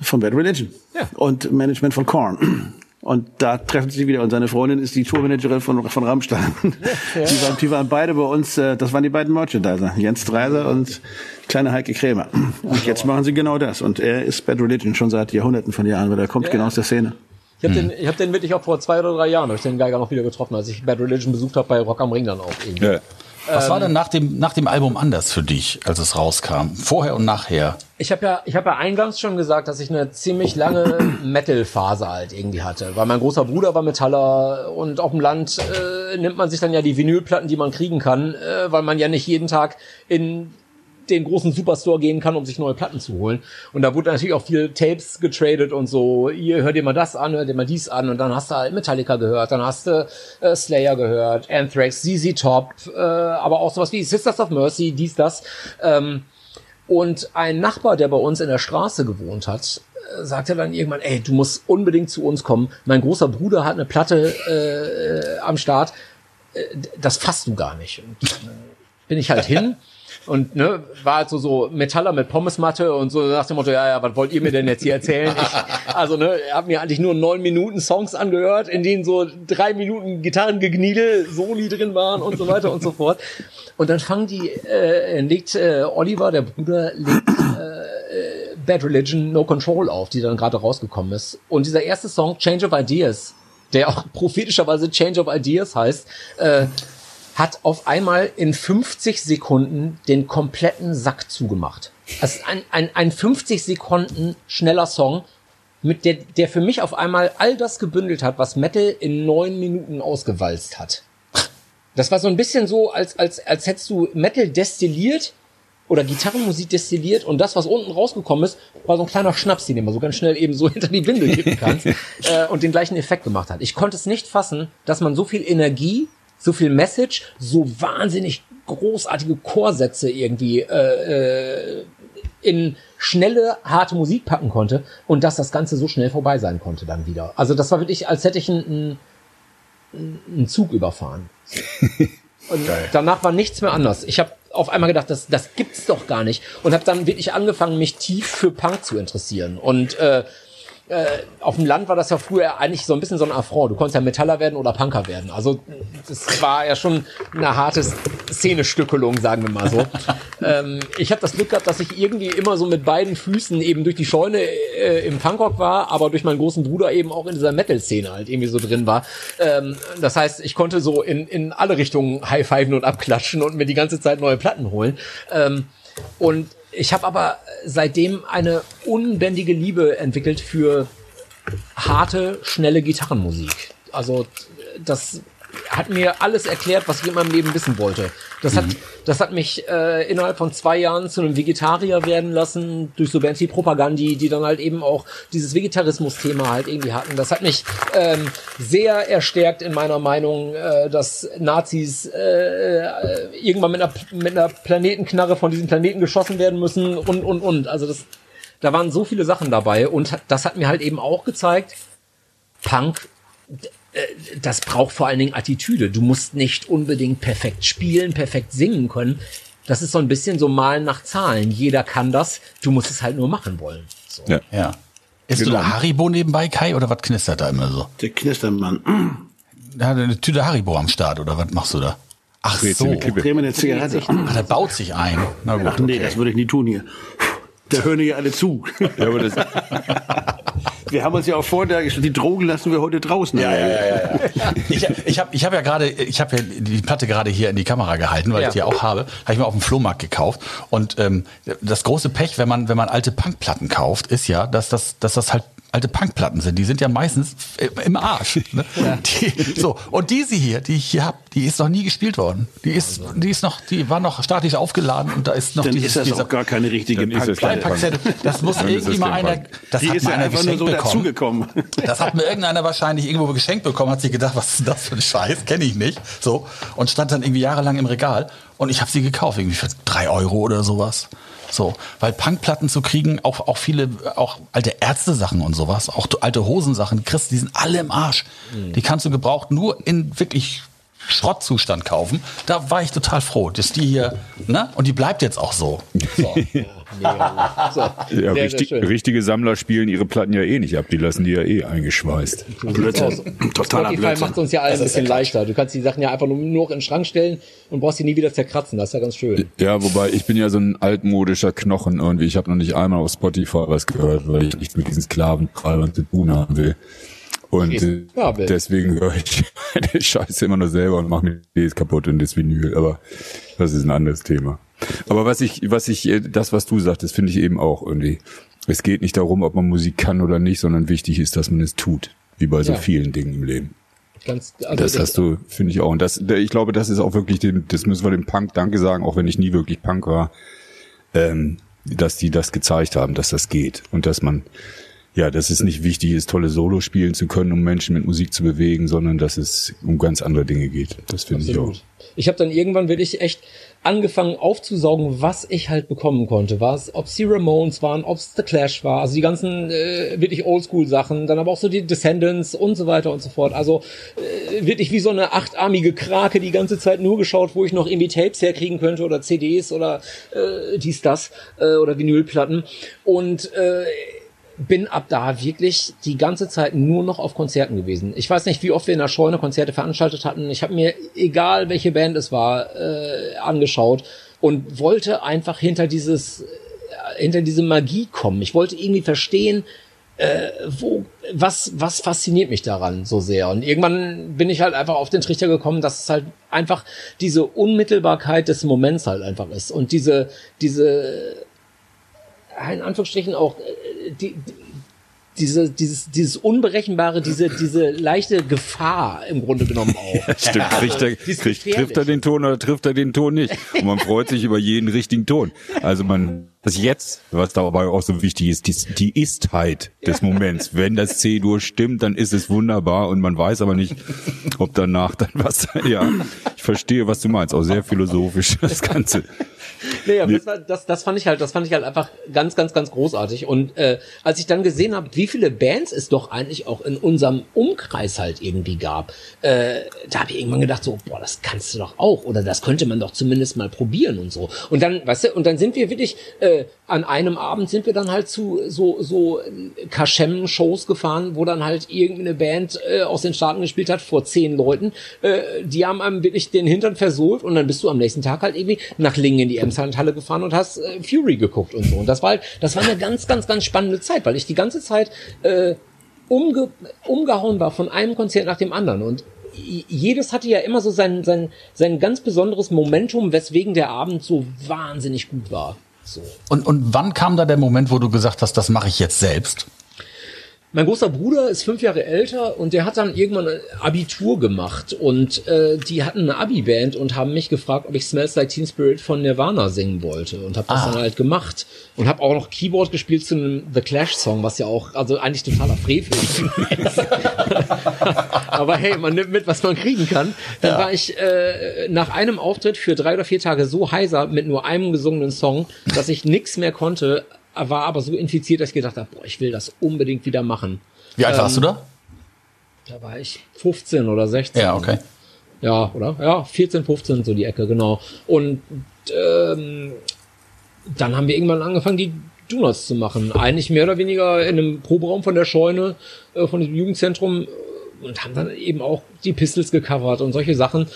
Speaker 4: von Bad Religion ja. und Management von Korn. Und da treffen sie wieder. Und seine Freundin ist die Tourmanagerin von, von Rammstein. Ja. Die, waren, die waren beide bei uns, äh, das waren die beiden Merchandiser. Jens Dreiser und kleine Heike Krämer. Und jetzt machen sie genau das. Und er ist Bad Religion schon seit Jahrhunderten von Jahren, weil er kommt ja. genau aus der Szene.
Speaker 1: Ich habe hm. den, ich hab den wirklich auch vor zwei oder drei Jahren, habe ich den Geiger noch wieder getroffen, als ich Bad Religion besucht habe bei Rock am Ring dann auch irgendwie. Ja.
Speaker 3: Was war denn nach dem, nach dem Album anders für dich, als es rauskam? Vorher und nachher?
Speaker 1: Ich habe ja, ich habe ja eingangs schon gesagt, dass ich eine ziemlich lange Metal-Phase halt irgendwie hatte, weil mein großer Bruder war Metaller und auf dem Land äh, nimmt man sich dann ja die Vinylplatten, die man kriegen kann, äh, weil man ja nicht jeden Tag in den großen Superstore gehen kann, um sich neue Platten zu holen. Und da wurde natürlich auch viel Tapes getradet und so. Ihr hört dir mal das an, hört dir mal dies an und dann hast du halt Metallica gehört, dann hast du äh, Slayer gehört, Anthrax, ZZ Top, äh, aber auch sowas wie Sisters of Mercy, dies, das. Ähm, und ein Nachbar, der bei uns in der Straße gewohnt hat, äh, sagte dann irgendwann, ey, du musst unbedingt zu uns kommen. Mein großer Bruder hat eine Platte äh, am Start. Äh, das fasst du gar nicht. Und, äh, bin ich halt hin und ne, war halt so, so Metaller mit Pommesmatte und so nach dem Motto, ja, ja, was wollt ihr mir denn jetzt hier erzählen? Ich, also, ne, hab mir eigentlich nur neun Minuten Songs angehört, in denen so drei Minuten Gitarrengegniedel, Soli drin waren und so weiter und so fort. Und dann fangen die, äh, legt äh, Oliver, der Bruder, legt äh, Bad Religion No Control auf, die dann gerade rausgekommen ist. Und dieser erste Song, Change of Ideas, der auch prophetischerweise Change of Ideas heißt, äh, hat auf einmal in 50 Sekunden den kompletten Sack zugemacht. Also ein, ein, ein 50 Sekunden schneller Song, mit der, der für mich auf einmal all das gebündelt hat, was Metal in neun Minuten ausgewalzt hat. Das war so ein bisschen so, als, als, als hättest du Metal destilliert oder Gitarrenmusik destilliert und das, was unten rausgekommen ist, war so ein kleiner Schnaps, den du so ganz schnell eben so hinter die Binde kippen kannst äh, und den gleichen Effekt gemacht hat. Ich konnte es nicht fassen, dass man so viel Energie so viel Message, so wahnsinnig großartige Chorsätze irgendwie äh, äh, in schnelle, harte Musik packen konnte und dass das Ganze so schnell vorbei sein konnte dann wieder. Also das war wirklich, als hätte ich einen, einen Zug überfahren. Und Geil. danach war nichts mehr anders. Ich habe auf einmal gedacht, das, das gibt's doch gar nicht. Und habe dann wirklich angefangen, mich tief für Punk zu interessieren. Und äh, äh, auf dem Land war das ja früher eigentlich so ein bisschen so ein Affront. Du konntest ja Metaller werden oder Punker werden. Also das war ja schon eine harte Szenestückelung, sagen wir mal so. ähm, ich habe das Glück gehabt, dass ich irgendwie immer so mit beiden Füßen eben durch die Scheune äh, im Punkrock war, aber durch meinen großen Bruder eben auch in dieser Metal-Szene halt irgendwie so drin war. Ähm, das heißt, ich konnte so in, in alle Richtungen high-fiven und abklatschen und mir die ganze Zeit neue Platten holen. Ähm, und ich habe aber seitdem eine unbändige Liebe entwickelt für harte, schnelle Gitarrenmusik. Also das hat mir alles erklärt, was ich in meinem Leben wissen wollte. Das mhm. hat, das hat mich äh, innerhalb von zwei Jahren zu einem Vegetarier werden lassen, durch so Bands wie Propagandi, die dann halt eben auch dieses Vegetarismus-Thema halt irgendwie hatten. Das hat mich ähm, sehr erstärkt in meiner Meinung, äh, dass Nazis äh, äh, irgendwann mit einer, mit einer Planetenknarre von diesem Planeten geschossen werden müssen und, und, und. Also das, da waren so viele Sachen dabei und das hat mir halt eben auch gezeigt, Punk das braucht vor allen Dingen Attitüde. Du musst nicht unbedingt perfekt spielen, perfekt singen können. Das ist so ein bisschen so Malen nach Zahlen. Jeder kann das. Du musst es halt nur machen wollen. So.
Speaker 3: Ja. ja. Isst genau. du da Haribo nebenbei, Kai, oder was knistert da immer so?
Speaker 4: Der Knistermann.
Speaker 3: Da hat eine Tüte Haribo am Start, oder was machst du da?
Speaker 4: Ach so. Eine Creme eine Zigarette.
Speaker 3: Ach, der baut sich ein.
Speaker 4: Na gut. Ach nee, okay. das würde ich nie tun hier. Da hören ja alle zu. Ja, aber das wir haben uns ja auch vorher die Drogen lassen wir heute draußen.
Speaker 3: Ja, ja, ja, ja. Ich, ich habe ich hab ja gerade, ich habe ja die Platte gerade hier in die Kamera gehalten, weil ich die auch habe. Habe ich mir auf dem Flohmarkt gekauft. Und ähm, das große Pech, wenn man wenn man alte Punkplatten kauft, ist ja, dass das dass das halt alte Punkplatten sind. Die sind ja meistens im Arsch. Ne? Ja. Die, so und diese hier, die ich hier habe, die ist noch nie gespielt worden. Die ist, die ist noch, die war noch statisch aufgeladen und da ist noch
Speaker 4: Dann
Speaker 3: dieses,
Speaker 4: ist das
Speaker 3: dieser,
Speaker 4: auch gar keine richtige
Speaker 3: Punkplatte. Das muss irgendwie mal einer, das
Speaker 4: die
Speaker 3: hat
Speaker 4: ist
Speaker 3: mal
Speaker 4: ja
Speaker 3: einer
Speaker 4: einfach nur
Speaker 3: geschenkt
Speaker 4: so
Speaker 3: bekommen.
Speaker 4: dazugekommen.
Speaker 3: Das hat mir irgendeiner wahrscheinlich irgendwo geschenkt bekommen, hat sich gedacht, was ist denn das für ein Scheiß, kenne ich nicht. So und stand dann irgendwie jahrelang im Regal und ich habe sie gekauft, irgendwie für drei Euro oder sowas. So, weil Punkplatten zu kriegen, auch, auch viele, auch alte Ärzte-Sachen und sowas, auch alte Hosensachen, die kriegst, die sind alle im Arsch. Die kannst du gebraucht nur in wirklich Schrottzustand kaufen. Da war ich total froh, dass die hier, ne? Und die bleibt jetzt auch so. so.
Speaker 5: Ja, richtig, richtige Sammler spielen ihre Platten ja eh nicht ab, die lassen die ja eh eingeschweißt.
Speaker 4: Blödsinn. Totaler
Speaker 1: Spotify
Speaker 4: Blödsinn.
Speaker 1: macht uns ja allen ein bisschen leichter. Du kannst die Sachen ja einfach nur noch in den Schrank stellen und brauchst sie nie wieder zerkratzen. Das ist ja ganz schön.
Speaker 5: Ja, wobei ich bin ja so ein altmodischer Knochen irgendwie. Ich habe noch nicht einmal auf Spotify was gehört, weil ich nichts mit diesen Sklaventreibern zu tun haben will. Und
Speaker 1: will.
Speaker 5: deswegen höre ich meine Scheiße immer nur selber und mache mir die CDs kaputt in das Vinyl. Aber das ist ein anderes Thema. Aber was ich, was ich, äh, das, was du sagtest, finde ich eben auch irgendwie. Es geht nicht darum, ob man Musik kann oder nicht, sondern wichtig ist, dass man es tut. Wie bei so
Speaker 1: Ja.
Speaker 5: vielen Dingen im Leben.
Speaker 1: Ganz, also
Speaker 5: Das hast du, finde ich auch. Und das, ich glaube, das ist auch wirklich dem, das müssen wir dem Punk Danke sagen, auch wenn ich nie wirklich Punk war, ähm, dass die das gezeigt haben, dass das geht. Und dass man, ja, dass es nicht wichtig ist, tolle Solo spielen zu können, um Menschen mit Musik zu bewegen, sondern dass es um ganz andere Dinge geht. Das finde ich auch.
Speaker 1: Ich habe dann irgendwann wirklich echt angefangen aufzusaugen, was ich halt bekommen konnte. Was, ob die Ramones waren, ob es The Clash war, also die ganzen äh, wirklich Oldschool-Sachen, dann aber auch so die Descendants und so weiter und so fort. Also äh, wirklich wie so eine achtarmige Krake die ganze Zeit nur geschaut, wo ich noch irgendwie Tapes herkriegen könnte oder CDs oder äh, dies, das äh, oder Vinylplatten. Und äh, bin ab da wirklich die ganze Zeit nur noch auf Konzerten gewesen. Ich weiß nicht, wie oft wir in der Scheune Konzerte veranstaltet hatten. Ich habe mir, egal welche Band es war, äh, angeschaut und wollte einfach hinter dieses, äh, hinter diese Magie kommen. Ich wollte irgendwie verstehen, äh, wo, was, was fasziniert mich daran so sehr? Und irgendwann bin ich halt einfach auf den Trichter gekommen, dass es halt einfach diese Unmittelbarkeit des Moments halt einfach ist und diese, diese, in Anführungsstrichen auch äh, die, die, diese, dieses, dieses Unberechenbare, diese, diese leichte Gefahr im Grunde genommen auch.
Speaker 5: Stimmt, kriegt er, kriegt, trifft er den Ton oder trifft er den Ton nicht? Und man freut sich über jeden richtigen Ton. Also man, das Jetzt, was dabei auch so wichtig ist, die, die Istheit des Moments. Wenn das C-Dur stimmt, dann ist es wunderbar und man weiß aber nicht, ob danach dann was, ja, ich verstehe, was du meinst, auch sehr philosophisch, das Ganze.
Speaker 1: Nee, aber das, war, das, das fand ich halt, das fand ich halt einfach ganz, ganz, ganz großartig. Und äh, als ich dann gesehen habe, wie viele Bands es doch eigentlich auch in unserem Umkreis halt irgendwie gab, äh, da habe ich irgendwann gedacht, so, boah, das kannst du doch auch oder das könnte man doch zumindest mal probieren und so. Und dann, weißt du, und dann sind wir wirklich äh, an einem Abend sind wir dann halt zu so so Kaschem-Shows gefahren, wo dann halt irgendeine Band äh, aus den Staaten gespielt hat vor zehn Leuten. Äh, die haben einem wirklich den Hintern versohlt und dann bist du am nächsten Tag halt irgendwie nach Lingen in die Emslandhalle gefahren und hast äh, Fury geguckt und so. Und das war halt, das war eine ganz, ganz, ganz spannende Zeit, weil ich die ganze Zeit äh, umge umgehauen war von einem Konzert nach dem anderen und jedes hatte ja immer so sein, sein, sein ganz besonderes Momentum, weswegen der Abend so wahnsinnig gut war. So.
Speaker 3: Und, und wann kam da der Moment, wo du gesagt hast, das mache ich jetzt selbst?
Speaker 1: Mein großer Bruder ist fünf Jahre älter und der hat dann irgendwann ein Abitur gemacht und äh, die hatten eine Abi-Band und haben mich gefragt, ob ich Smells Like Teen Spirit von Nirvana singen wollte und habe das
Speaker 3: Ah.
Speaker 1: dann halt gemacht und habe auch noch Keyboard gespielt zu einem The Clash Song, was ja auch also eigentlich totaler Frevel ist. Aber hey, man nimmt mit, was man kriegen kann. Dann war ich äh, nach einem Auftritt für drei oder vier Tage so heiser mit nur einem gesungenen Song, dass ich nix mehr konnte, war aber so infiziert, dass ich gedacht habe, boah, ich will das unbedingt wieder machen.
Speaker 3: Wie alt warst du da?
Speaker 1: Da war ich 15 oder 16.
Speaker 3: Ja, okay.
Speaker 1: Ja, oder? Ja, 14, 15, so die Ecke, genau. Und ähm, dann haben wir irgendwann angefangen, die Donuts zu machen. Eigentlich mehr oder weniger in einem Proberaum von der Scheune, äh, von dem Jugendzentrum äh, und haben dann eben auch die Pistols gecovert und solche Sachen.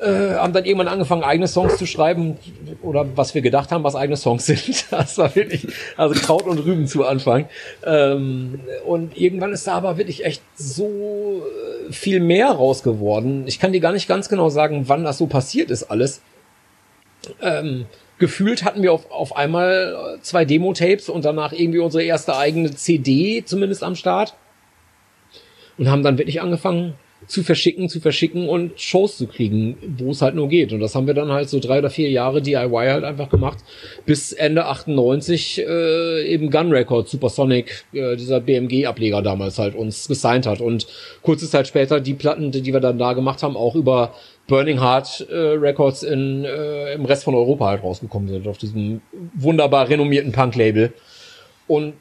Speaker 1: Äh, haben dann irgendwann angefangen, eigene Songs zu schreiben oder was wir gedacht haben, was eigene Songs sind. Das war wirklich, also Kraut und Rüben zu Anfang. Ähm, und irgendwann ist da aber wirklich echt so äh, viel mehr raus geworden. Ich kann dir gar nicht ganz genau sagen, wann das so passiert ist alles. Ähm, gefühlt hatten wir auf, auf einmal zwei Demo-Tapes und danach irgendwie unsere erste eigene CD zumindest am Start. Und haben dann wirklich angefangen, zu verschicken, zu verschicken und Shows zu kriegen, wo es halt nur geht. Und das haben wir dann halt so drei oder vier Jahre DIY halt einfach gemacht, bis Ende 98 äh, eben Gun Records, Supersonic, äh, dieser BMG-Ableger damals halt uns gesigned hat. Und kurze Zeit später die Platten, die wir dann da gemacht haben, auch über Burning Heart äh, Records in, äh, im Rest von Europa halt rausgekommen sind, auf diesem wunderbar renommierten Punk-Label. Und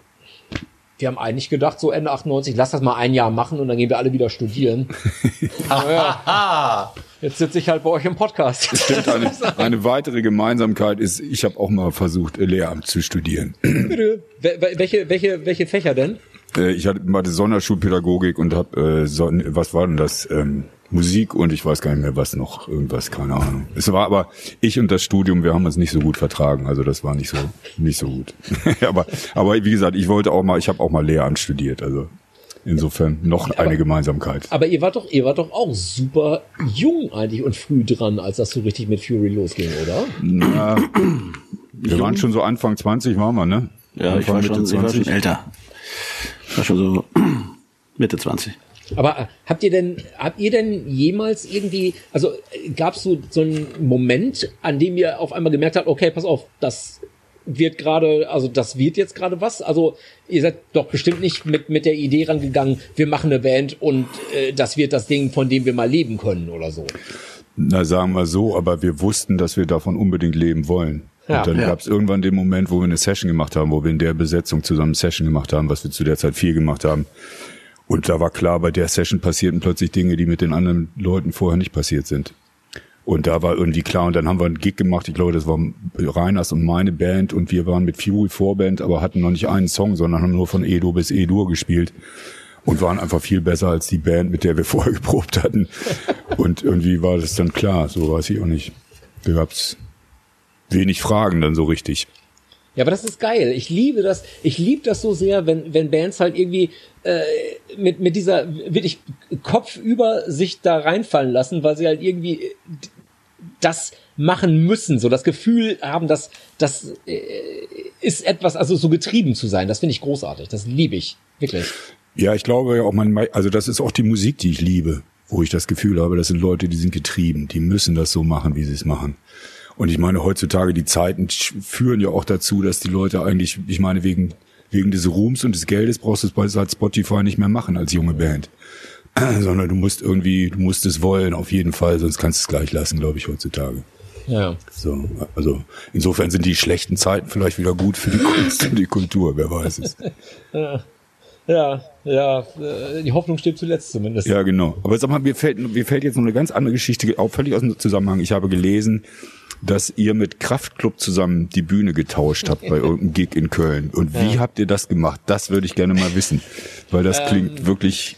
Speaker 1: wir haben eigentlich gedacht, so Ende 98, lass das mal ein Jahr machen und dann gehen wir alle wieder studieren. naja, jetzt sitze ich halt bei euch im Podcast.
Speaker 5: Stimmt, eine, eine weitere Gemeinsamkeit ist, ich habe auch mal versucht, Lehramt zu studieren.
Speaker 1: Bitte. Welche, welche, welche Fächer denn?
Speaker 5: Äh, ich hatte mal die Sonderschulpädagogik und habe, äh, so, was war denn das? Ähm, Musik und ich weiß gar nicht mehr was noch, irgendwas, keine Ahnung. Es war aber ich und das Studium, wir haben uns nicht so gut vertragen, also das war nicht so nicht so gut. aber aber wie gesagt, ich wollte auch mal, ich habe auch mal Lehramt studiert, also insofern noch aber, eine Gemeinsamkeit.
Speaker 1: Aber ihr wart doch ihr wart doch auch super jung eigentlich und früh dran, als das so richtig mit Fury losging, oder?
Speaker 5: Na, wir jung? waren schon so Anfang 20 waren wir, ne?
Speaker 4: Ja, Anfang, ich war, schon, ich war schon älter. War schon so Mitte 20.
Speaker 1: Aber äh, habt ihr denn, habt ihr denn jemals irgendwie, also äh, gab es so, so einen Moment, an dem ihr auf einmal gemerkt habt, okay, pass auf, das wird gerade, also das wird jetzt gerade was. Also ihr seid doch bestimmt nicht mit, mit der Idee rangegangen, wir machen eine Band und äh, das wird das Ding, von dem wir mal leben können oder so.
Speaker 5: Na, sagen wir so, aber wir wussten, dass wir davon unbedingt leben wollen. Ja, und dann ja. gab es irgendwann den Moment, wo wir eine Session gemacht haben, wo wir in der Besetzung zusammen eine Session gemacht haben, was wir zu der Zeit viel gemacht haben. Und da war klar, bei der Session passierten plötzlich Dinge, die mit den anderen Leuten vorher nicht passiert sind. Und da war irgendwie klar, und dann haben wir einen Gig gemacht, ich glaube, das war Reiners und meine Band und wir waren mit Fury Vorband, aber hatten noch nicht einen Song, sondern haben nur von Edo bis Edur gespielt und waren einfach viel besser als die Band, mit der wir vorher geprobt hatten. Und irgendwie war das dann klar, so weiß ich auch nicht. Da gab's wenig Fragen dann so richtig.
Speaker 1: Ja, aber das ist geil. Ich liebe das. Ich liebe das so sehr, wenn wenn Bands halt irgendwie äh, mit mit dieser wirklich Kopf über sich da reinfallen lassen, weil sie halt irgendwie das machen müssen, so das Gefühl haben, dass das äh, ist etwas, also so getrieben zu sein. Das finde ich großartig. Das liebe ich wirklich.
Speaker 5: Ja, ich glaube ja auch man, also das ist auch die Musik, die ich liebe, wo ich das Gefühl habe, das sind Leute, die sind getrieben, die müssen das so machen, wie sie es machen. Und ich meine, heutzutage die Zeiten führen ja auch dazu, dass die Leute eigentlich, ich meine, wegen, wegen des Ruhms und des Geldes brauchst du es bei Spotify nicht mehr machen als junge Band. Sondern du musst irgendwie, du musst es wollen, auf jeden Fall, sonst kannst du es gleich lassen, glaube ich, heutzutage.
Speaker 1: Ja.
Speaker 5: So, also insofern sind die schlechten Zeiten vielleicht wieder gut für die Kunst und die Kultur, wer weiß es.
Speaker 1: ja. Ja, ja, äh, die Hoffnung steht zuletzt zumindest.
Speaker 5: Ja, genau. Aber sag mal, mir fällt, mir fällt jetzt noch eine ganz andere Geschichte auf, völlig aus dem Zusammenhang. Ich habe gelesen, dass ihr mit Kraftklub zusammen die Bühne getauscht habt bei irgendeinem Gig in Köln. Und wie ja. habt ihr das gemacht? Das würde ich gerne mal wissen, weil das klingt ähm, wirklich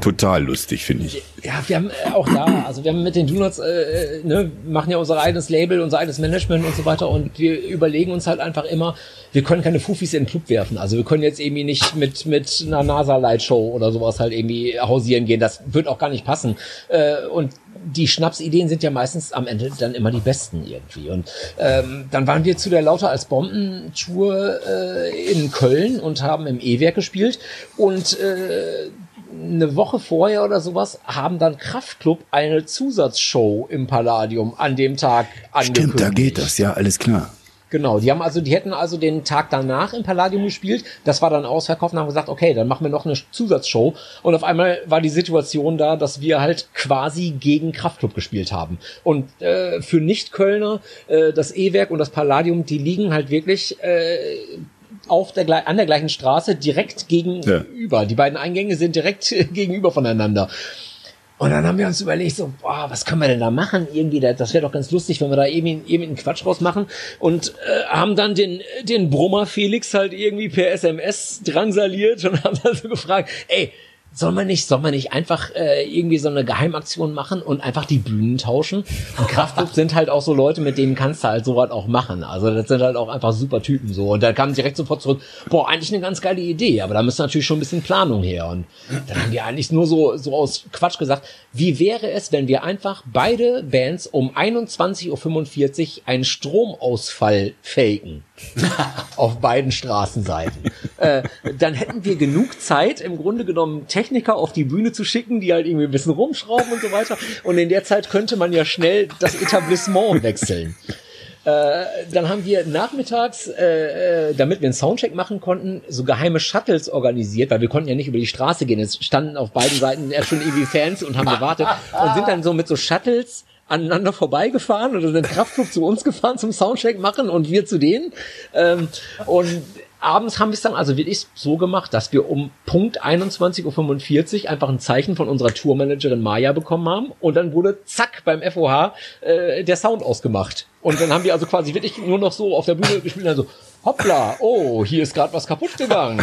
Speaker 5: total lustig, finde ich.
Speaker 1: Ja, wir haben äh, auch da, also wir haben mit den Donuts, äh, äh, ne, machen ja unser eigenes Label, unser eigenes Management und so weiter und wir überlegen uns halt einfach immer, wir können keine Fufis in den Club werfen. Also wir können jetzt irgendwie nicht mit, mit einer NASA-Lightshow oder sowas halt irgendwie hausieren gehen. Das wird auch gar nicht passen. Äh, und die Schnapsideen sind ja meistens am Ende dann immer die besten irgendwie. Und ähm, dann waren wir zu der Lauter als Bomben-Tour äh, in Köln und haben im E-Werk gespielt. Und äh, eine Woche vorher oder sowas haben dann Kraftklub eine Zusatzshow im Palladium an dem Tag
Speaker 5: angekündigt. Stimmt, da geht das, ja, alles klar.
Speaker 1: Genau, die haben also, die hätten also den Tag danach im Palladium gespielt. Das war dann ausverkauft und haben gesagt, okay, dann machen wir noch eine Zusatzshow. Und auf einmal war die Situation da, dass wir halt quasi gegen Kraftklub gespielt haben. Und äh, für Nicht-Kölner, äh, das E-Werk und das Palladium, die liegen halt wirklich äh, auf der, an der gleichen Straße direkt gegenüber. Ja. Die beiden Eingänge sind direkt gegenüber voneinander. Und dann haben wir uns überlegt, so, boah, was können wir denn da machen? Irgendwie, das wäre doch ganz lustig, wenn wir da irgendwie, irgendwie einen Quatsch rausmachen. Und äh, haben dann den, den Brummer Felix halt irgendwie per SMS drangsaliert und haben dann so gefragt, ey, soll man nicht, soll man nicht einfach äh, irgendwie so eine Geheimaktion machen und einfach die Bühnen tauschen? Und Kraftclub sind halt auch so Leute, mit denen kannst du halt sowas auch machen. Also das sind halt auch einfach super Typen so. Und da kam direkt sofort zurück, boah, eigentlich eine ganz geile Idee, aber da müsste natürlich schon ein bisschen Planung her. Und dann haben die eigentlich nur so, so aus Quatsch gesagt, wie wäre es, wenn wir einfach beide Bands um 21.45 Uhr einen Stromausfall faken? auf beiden Straßenseiten. äh, dann hätten wir genug Zeit, im Grunde genommen Techniker auf die Bühne zu schicken, die halt irgendwie ein bisschen rumschrauben und so weiter. Und in der Zeit könnte man ja schnell das Etablissement wechseln. Äh, dann haben wir nachmittags, äh, äh, damit wir einen Soundcheck machen konnten, so geheime Shuttles organisiert, weil wir konnten ja nicht über die Straße gehen. Es standen auf beiden Seiten schon irgendwie Fans und haben gewartet und sind dann so mit so Shuttles aneinander vorbeigefahren oder sind Kraftclub zu uns gefahren zum Soundcheck machen und wir zu denen. Ähm, und abends haben wir es dann also wirklich so gemacht, dass wir um Punkt 21.45 Uhr einfach ein Zeichen von unserer Tourmanagerin Maya bekommen haben und dann wurde zack beim FOH äh, der Sound ausgemacht. Und dann haben wir also quasi wirklich nur noch so auf der Bühne gespielt, also hoppla, oh, hier ist gerade was kaputt gegangen.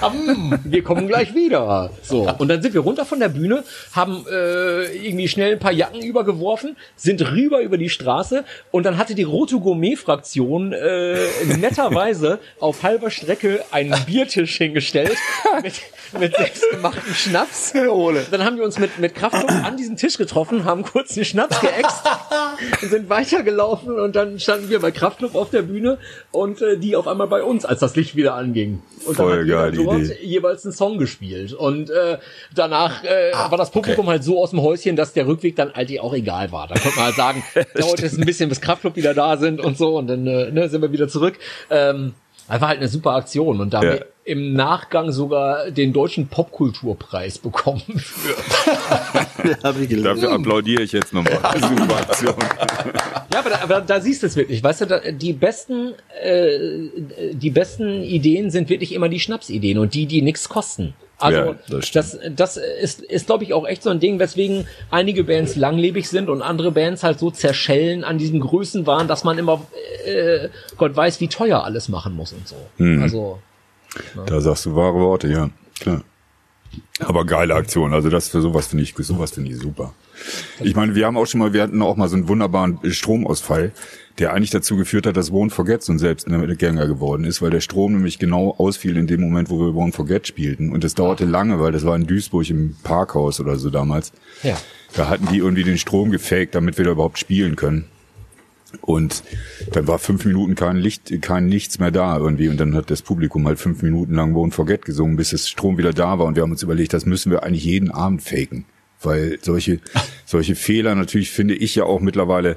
Speaker 1: Hm, wir kommen gleich wieder. So, und dann sind wir runter von der Bühne, haben äh, irgendwie schnell ein paar Jacken übergeworfen, sind rüber über die Straße und dann hatte die Rote Gourmet-Fraktion äh, netterweise auf halber Strecke einen Biertisch hingestellt mit, mit selbstgemachten Schnaps. Dann haben wir uns mit, mit Kraftclub an diesen Tisch getroffen, haben kurz den Schnaps geäxt und sind weitergelaufen und dann standen wir bei Kraftclub auf der Bühne und äh, die auf einmal bei uns, als das Licht wieder anging. Und
Speaker 5: Voll
Speaker 1: dann hat
Speaker 5: geile
Speaker 1: dort jeweils einen Song gespielt. Und äh, danach äh, war das Publikum halt so aus dem Häuschen, dass der Rückweg dann eigentlich auch egal war. Da konnte man halt sagen, dauert es ein bisschen, bis Kraftclub wieder da sind und so und dann äh, ne, sind wir wieder zurück. Ähm, Einfach halt eine super Aktion und da
Speaker 5: Ja.
Speaker 1: Im Nachgang sogar den deutschen Popkulturpreis bekommen für.
Speaker 4: Hab ich gelesen.
Speaker 5: Dafür applaudiere ich jetzt nochmal. Super Aktion.
Speaker 1: Ja, aber da, aber da siehst du es wirklich. Weißt du, da, die besten, äh, die besten Ideen sind wirklich immer die Schnapsideen und die, die nichts kosten. Also
Speaker 5: Ja, das
Speaker 1: das, das, ist, ist glaube ich auch echt so ein Ding, weswegen einige Bands langlebig sind und andere Bands halt so zerschellen an diesem Größenwahn, dass man immer äh, Gott weiß, wie teuer alles machen muss und so.
Speaker 5: Hm.
Speaker 1: Also
Speaker 5: Da sagst du wahre Worte, ja, klar. Aber geile Aktion, also das für sowas finde ich, sowas finde ich super. Ich meine, wir haben auch schon mal, wir hatten auch mal so einen wunderbaren Stromausfall, der eigentlich dazu geführt hat, dass Won't Forget so ein Selbstgänger geworden ist, weil der Strom nämlich genau ausfiel in dem Moment, wo wir Won't Forget spielten. Und das dauerte lange, weil das war in Duisburg im Parkhaus oder so damals.
Speaker 1: Ja.
Speaker 5: Da hatten die irgendwie den Strom gefaked, damit wir da überhaupt spielen können. Und dann war fünf Minuten kein Licht, kein Nichts mehr da irgendwie. Und dann hat das Publikum halt fünf Minuten lang Won't Forget gesungen, bis das Strom wieder da war. Und wir haben uns überlegt, das müssen wir eigentlich jeden Abend faken. Weil solche, solche Fehler natürlich finde ich ja auch mittlerweile,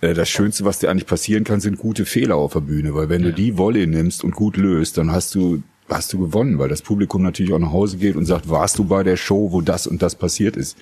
Speaker 5: äh, das Schönste, was dir eigentlich passieren kann, sind gute Fehler auf der Bühne. Weil wenn du die Wolle nimmst und gut löst, dann hast du, hast du gewonnen, weil das Publikum natürlich auch nach Hause geht und sagt, warst du bei der Show, wo das und das passiert ist?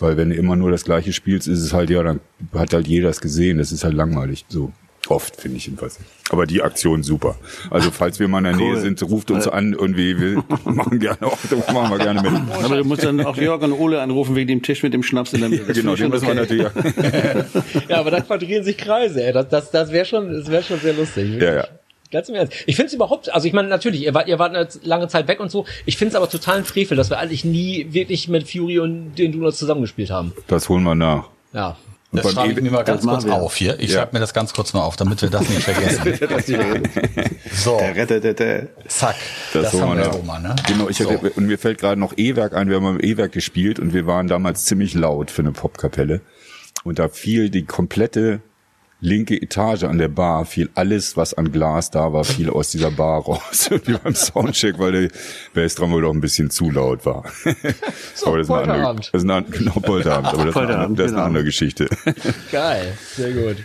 Speaker 5: Weil wenn du immer nur das Gleiche spielst, ist es halt, ja, dann hat halt jeder es gesehen. Das ist halt langweilig. So. Oft, finde ich jedenfalls. Aber die Aktion super. Also, falls wir mal in der
Speaker 4: Cool.
Speaker 5: Nähe sind, ruft uns an, irgendwie, wir machen gerne auch, machen wir gerne mit.
Speaker 4: Aber du musst dann auch Jörg und Ole anrufen wegen dem Tisch mit dem Schnaps in der Mitte. Das
Speaker 5: Genau, den müssen wir
Speaker 4: okay.
Speaker 5: natürlich,
Speaker 1: Ja, aber dann quadrieren sich Kreise, ey. Das, das, das wäre schon, das wäre schon sehr lustig.
Speaker 5: Ja, ja.
Speaker 1: Ganz im Ernst. Ich finde es überhaupt, also ich meine, natürlich, ihr wart, ihr wart eine lange Zeit weg und so. Ich finde es aber total ein Frevel, dass wir eigentlich nie wirklich mit Fury und den Donuts zusammengespielt haben.
Speaker 5: das holen wir nach.
Speaker 1: Ja.
Speaker 3: Das
Speaker 5: beim
Speaker 3: schreibe ich mir mal ganz kurz
Speaker 4: wir.
Speaker 3: auf hier. Ich
Speaker 5: Ja.
Speaker 3: schreibe mir das ganz kurz mal auf, damit wir das nicht vergessen. So, zack.
Speaker 5: Das,
Speaker 3: Das,
Speaker 5: holen
Speaker 3: haben
Speaker 5: wir
Speaker 3: mal, ne?
Speaker 5: Genau, ich
Speaker 3: so.
Speaker 5: hatte, und mir fällt gerade noch E-Werk ein. Wir haben im E-Werk gespielt und wir waren damals ziemlich laut für eine Popkapelle. Und da fiel die komplette linke Etage an der Bar, fiel alles, was an Glas da war, fiel aus dieser Bar raus. Wie beim Soundcheck, weil der Bassdrum wohl auch ein bisschen zu laut war. aber das ist eine andere,
Speaker 1: Polterabend.
Speaker 5: das ist eine, genau, Polterabend, aber das, ist eine,
Speaker 4: Polterabend,
Speaker 5: das ist eine
Speaker 4: genau.
Speaker 5: andere Geschichte.
Speaker 1: Geil. Sehr gut.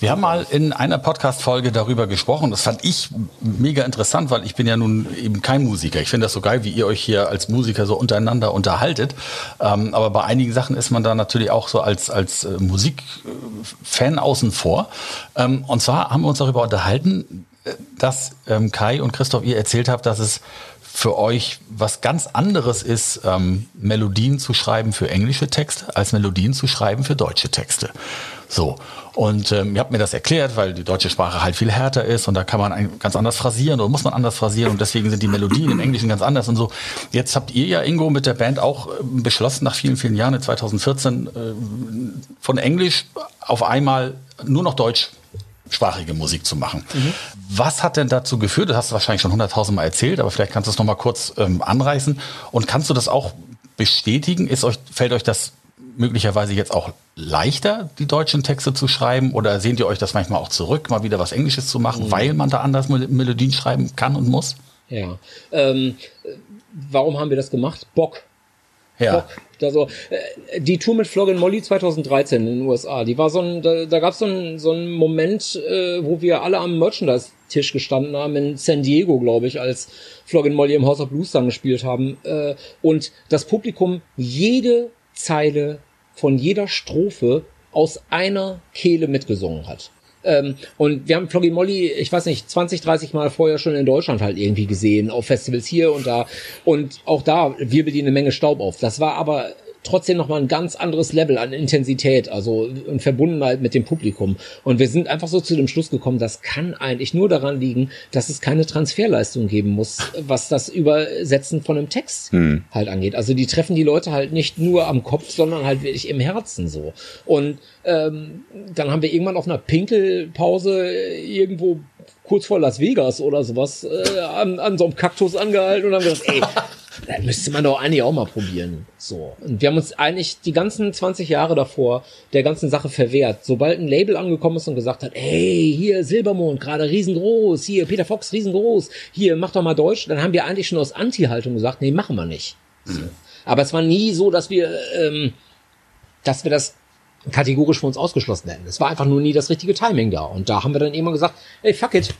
Speaker 3: Wir haben mal in einer Podcast-Folge darüber gesprochen. Das fand ich mega interessant, weil ich bin ja nun eben kein Musiker. Ich finde das so geil, wie ihr euch hier als Musiker so untereinander unterhaltet. Ähm, aber bei einigen Sachen ist man da natürlich auch so als, als äh, Musikfan außen vor. Ähm, und zwar haben wir uns darüber unterhalten, äh, dass ähm, Kai und Christoph ihr erzählt habt, dass es für euch was ganz anderes ist, ähm, Melodien zu schreiben für englische Texte, als Melodien zu schreiben für deutsche Texte. So. Und ähm, ihr habt mir das erklärt, weil die deutsche Sprache halt viel härter ist und da kann man ganz anders phrasieren oder muss man anders phrasieren und deswegen sind die Melodien im Englischen ganz anders und so. Jetzt habt ihr ja, Ingo, mit der Band auch äh, beschlossen, nach vielen, vielen Jahren, in 2014, äh, von Englisch auf einmal nur noch Deutsch sprachige Musik zu machen. Mhm. Was hat denn dazu geführt? Das hast du wahrscheinlich schon hunderttausend Mal erzählt, aber vielleicht kannst du es noch mal kurz ähm, anreißen. Und kannst du das auch bestätigen? Ist euch, fällt euch das möglicherweise jetzt auch leichter, die deutschen Texte zu schreiben? Oder sehnt ihr euch das manchmal auch zurück, mal wieder was Englisches zu machen, mhm. weil man da anders Melodien schreiben kann und muss?
Speaker 1: Ja. Ähm, warum haben wir das gemacht? Bock. Ja. Bock. Also, äh, die Tour mit Floggin Molly 2013 in den USA, die war so ein, da, da gab so es so einen Moment, äh, wo wir alle am Merchandise-Tisch gestanden haben, in San Diego, glaube ich, als Floggin Molly im House of Blues dann gespielt haben. Äh, und das Publikum jede Zeile von jeder Strophe aus einer Kehle mitgesungen hat. Ähm, und wir haben Floggy Molly, ich weiß nicht, 20, 30 Mal vorher schon in Deutschland halt irgendwie gesehen, auf Festivals hier und da. Und auch da wirbelt die eine Menge Staub auf. Das war aber trotzdem nochmal ein ganz anderes Level an Intensität, also in Verbundenheit mit dem Publikum. Und wir sind einfach so zu dem Schluss gekommen, das kann eigentlich nur daran liegen, dass es keine Transferleistung geben muss, was das Übersetzen von einem Text hm. halt angeht. Also die treffen die Leute halt nicht nur am Kopf, sondern halt wirklich im Herzen so. Und ähm, dann haben wir irgendwann auf einer Pinkelpause irgendwo kurz vor Las Vegas oder sowas äh, an, an so einem Kaktus angehalten und haben gesagt, ey, das müsste man doch eigentlich auch mal probieren. So. Und wir haben uns eigentlich die ganzen 20 Jahre davor der ganzen Sache verwehrt. Sobald ein Label angekommen ist und gesagt hat, hey, hier Silbermond, gerade riesengroß, hier Peter Fox riesengroß, hier mach doch mal Deutsch, dann haben wir eigentlich schon aus Anti-Haltung gesagt, nee, machen wir nicht. So. Aber es war nie so, dass wir, ähm, dass wir das kategorisch für uns ausgeschlossen hätten. Es war einfach nur nie das richtige Timing da. Und da haben wir dann immer gesagt, ey, fuck it,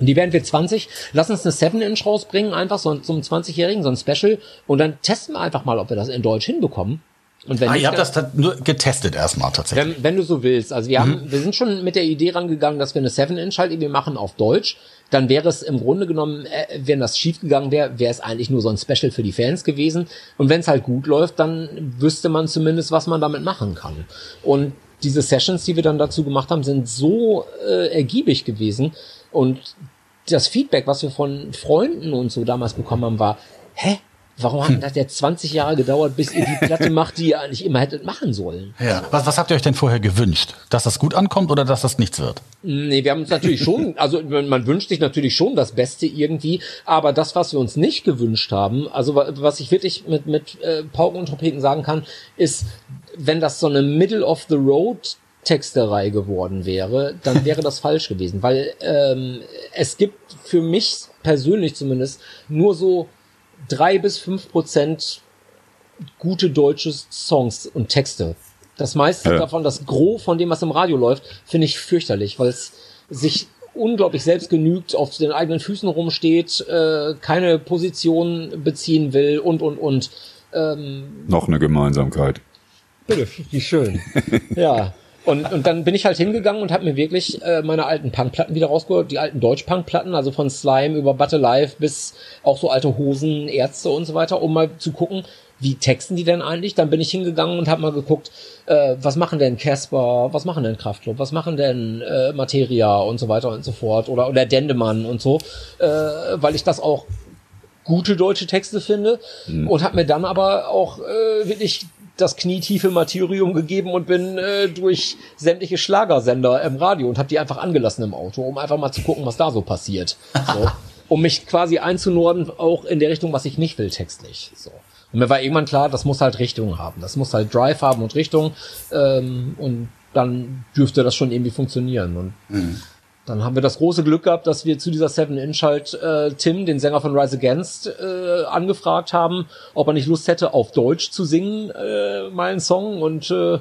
Speaker 1: und die werden wir 20. Lass uns eine 7-Inch rausbringen, einfach so zum 20-Jährigen, so ein Special. Und dann testen wir einfach mal, ob wir das in Deutsch hinbekommen.
Speaker 3: Und wenn ah, ihr habt das nur getestet erstmal tatsächlich.
Speaker 1: Wenn, wenn, du so willst. Also wir mhm. haben, wir sind schon mit der Idee rangegangen, dass wir eine 7-Inch halt irgendwie machen auf Deutsch. Dann wäre es im Grunde genommen, äh, wenn das schiefgegangen wäre, wäre es eigentlich nur so ein Special für die Fans gewesen. Und wenn es halt gut läuft, dann wüsste man zumindest, was man damit machen kann. Und diese Sessions, die wir dann dazu gemacht haben, sind so äh, ergiebig gewesen, und das Feedback, was wir von Freunden und so damals bekommen haben, war, hä? Warum hm. hat das 20 Jahre gedauert, bis ihr die Platte macht, die ihr eigentlich immer hättet machen sollen?
Speaker 3: Ja. Was, was habt ihr euch denn vorher gewünscht? Dass das gut ankommt oder dass das nichts wird?
Speaker 1: Nee, wir haben uns natürlich schon, also man wünscht sich natürlich schon das Beste irgendwie, aber das, was wir uns nicht gewünscht haben, also was ich wirklich mit, mit äh, Pauken und Trompeten sagen kann, ist, wenn das so eine Middle of the Road Texterei geworden wäre, dann wäre das falsch gewesen, weil ähm, es gibt für mich persönlich zumindest nur so drei bis fünf Prozent gute deutsche Songs und Texte. Das meiste ja. davon, das Gros von dem, was im Radio läuft, finde ich fürchterlich, weil es sich unglaublich selbst genügt, auf den eigenen Füßen rumsteht, äh, keine Position beziehen will und und und.
Speaker 5: Ähm, Noch eine Gemeinsamkeit.
Speaker 1: Bitte, wie schön. ja. Und, und dann bin ich halt hingegangen und habe mir wirklich äh, meine alten Punkplatten wieder rausgeholt, die alten Deutsch-Punk-Platten, also von Slime über Butter Life bis auch so alte Hosen, Ärzte und so weiter, um mal zu gucken, wie texten die denn eigentlich? Dann bin ich hingegangen und habe mal geguckt, äh, was machen denn Casper, was machen denn Kraftklub, was machen denn äh, Materia und so weiter und so fort oder oder Dendemann und so, äh, weil ich das auch gute deutsche Texte finde mhm. und habe mir dann aber auch äh, wirklich das knietiefe Martyrium gegeben und bin äh, durch sämtliche Schlagersender im Radio und habe die einfach angelassen im Auto, um einfach mal zu gucken, was da so passiert. So, um mich quasi einzunorden, auch in der Richtung, was ich nicht will, textlich. So. Und mir war irgendwann klar, das muss halt Richtung haben. Das muss halt Drive haben und Richtung. Ähm, und dann dürfte das schon irgendwie funktionieren. Und mhm. Dann haben wir das große Glück gehabt, dass wir zu dieser Seven Inch halt äh, Tim, den Sänger von Rise Against, äh, angefragt haben, ob er nicht Lust hätte, auf Deutsch zu singen, äh, meinen Song. Und äh,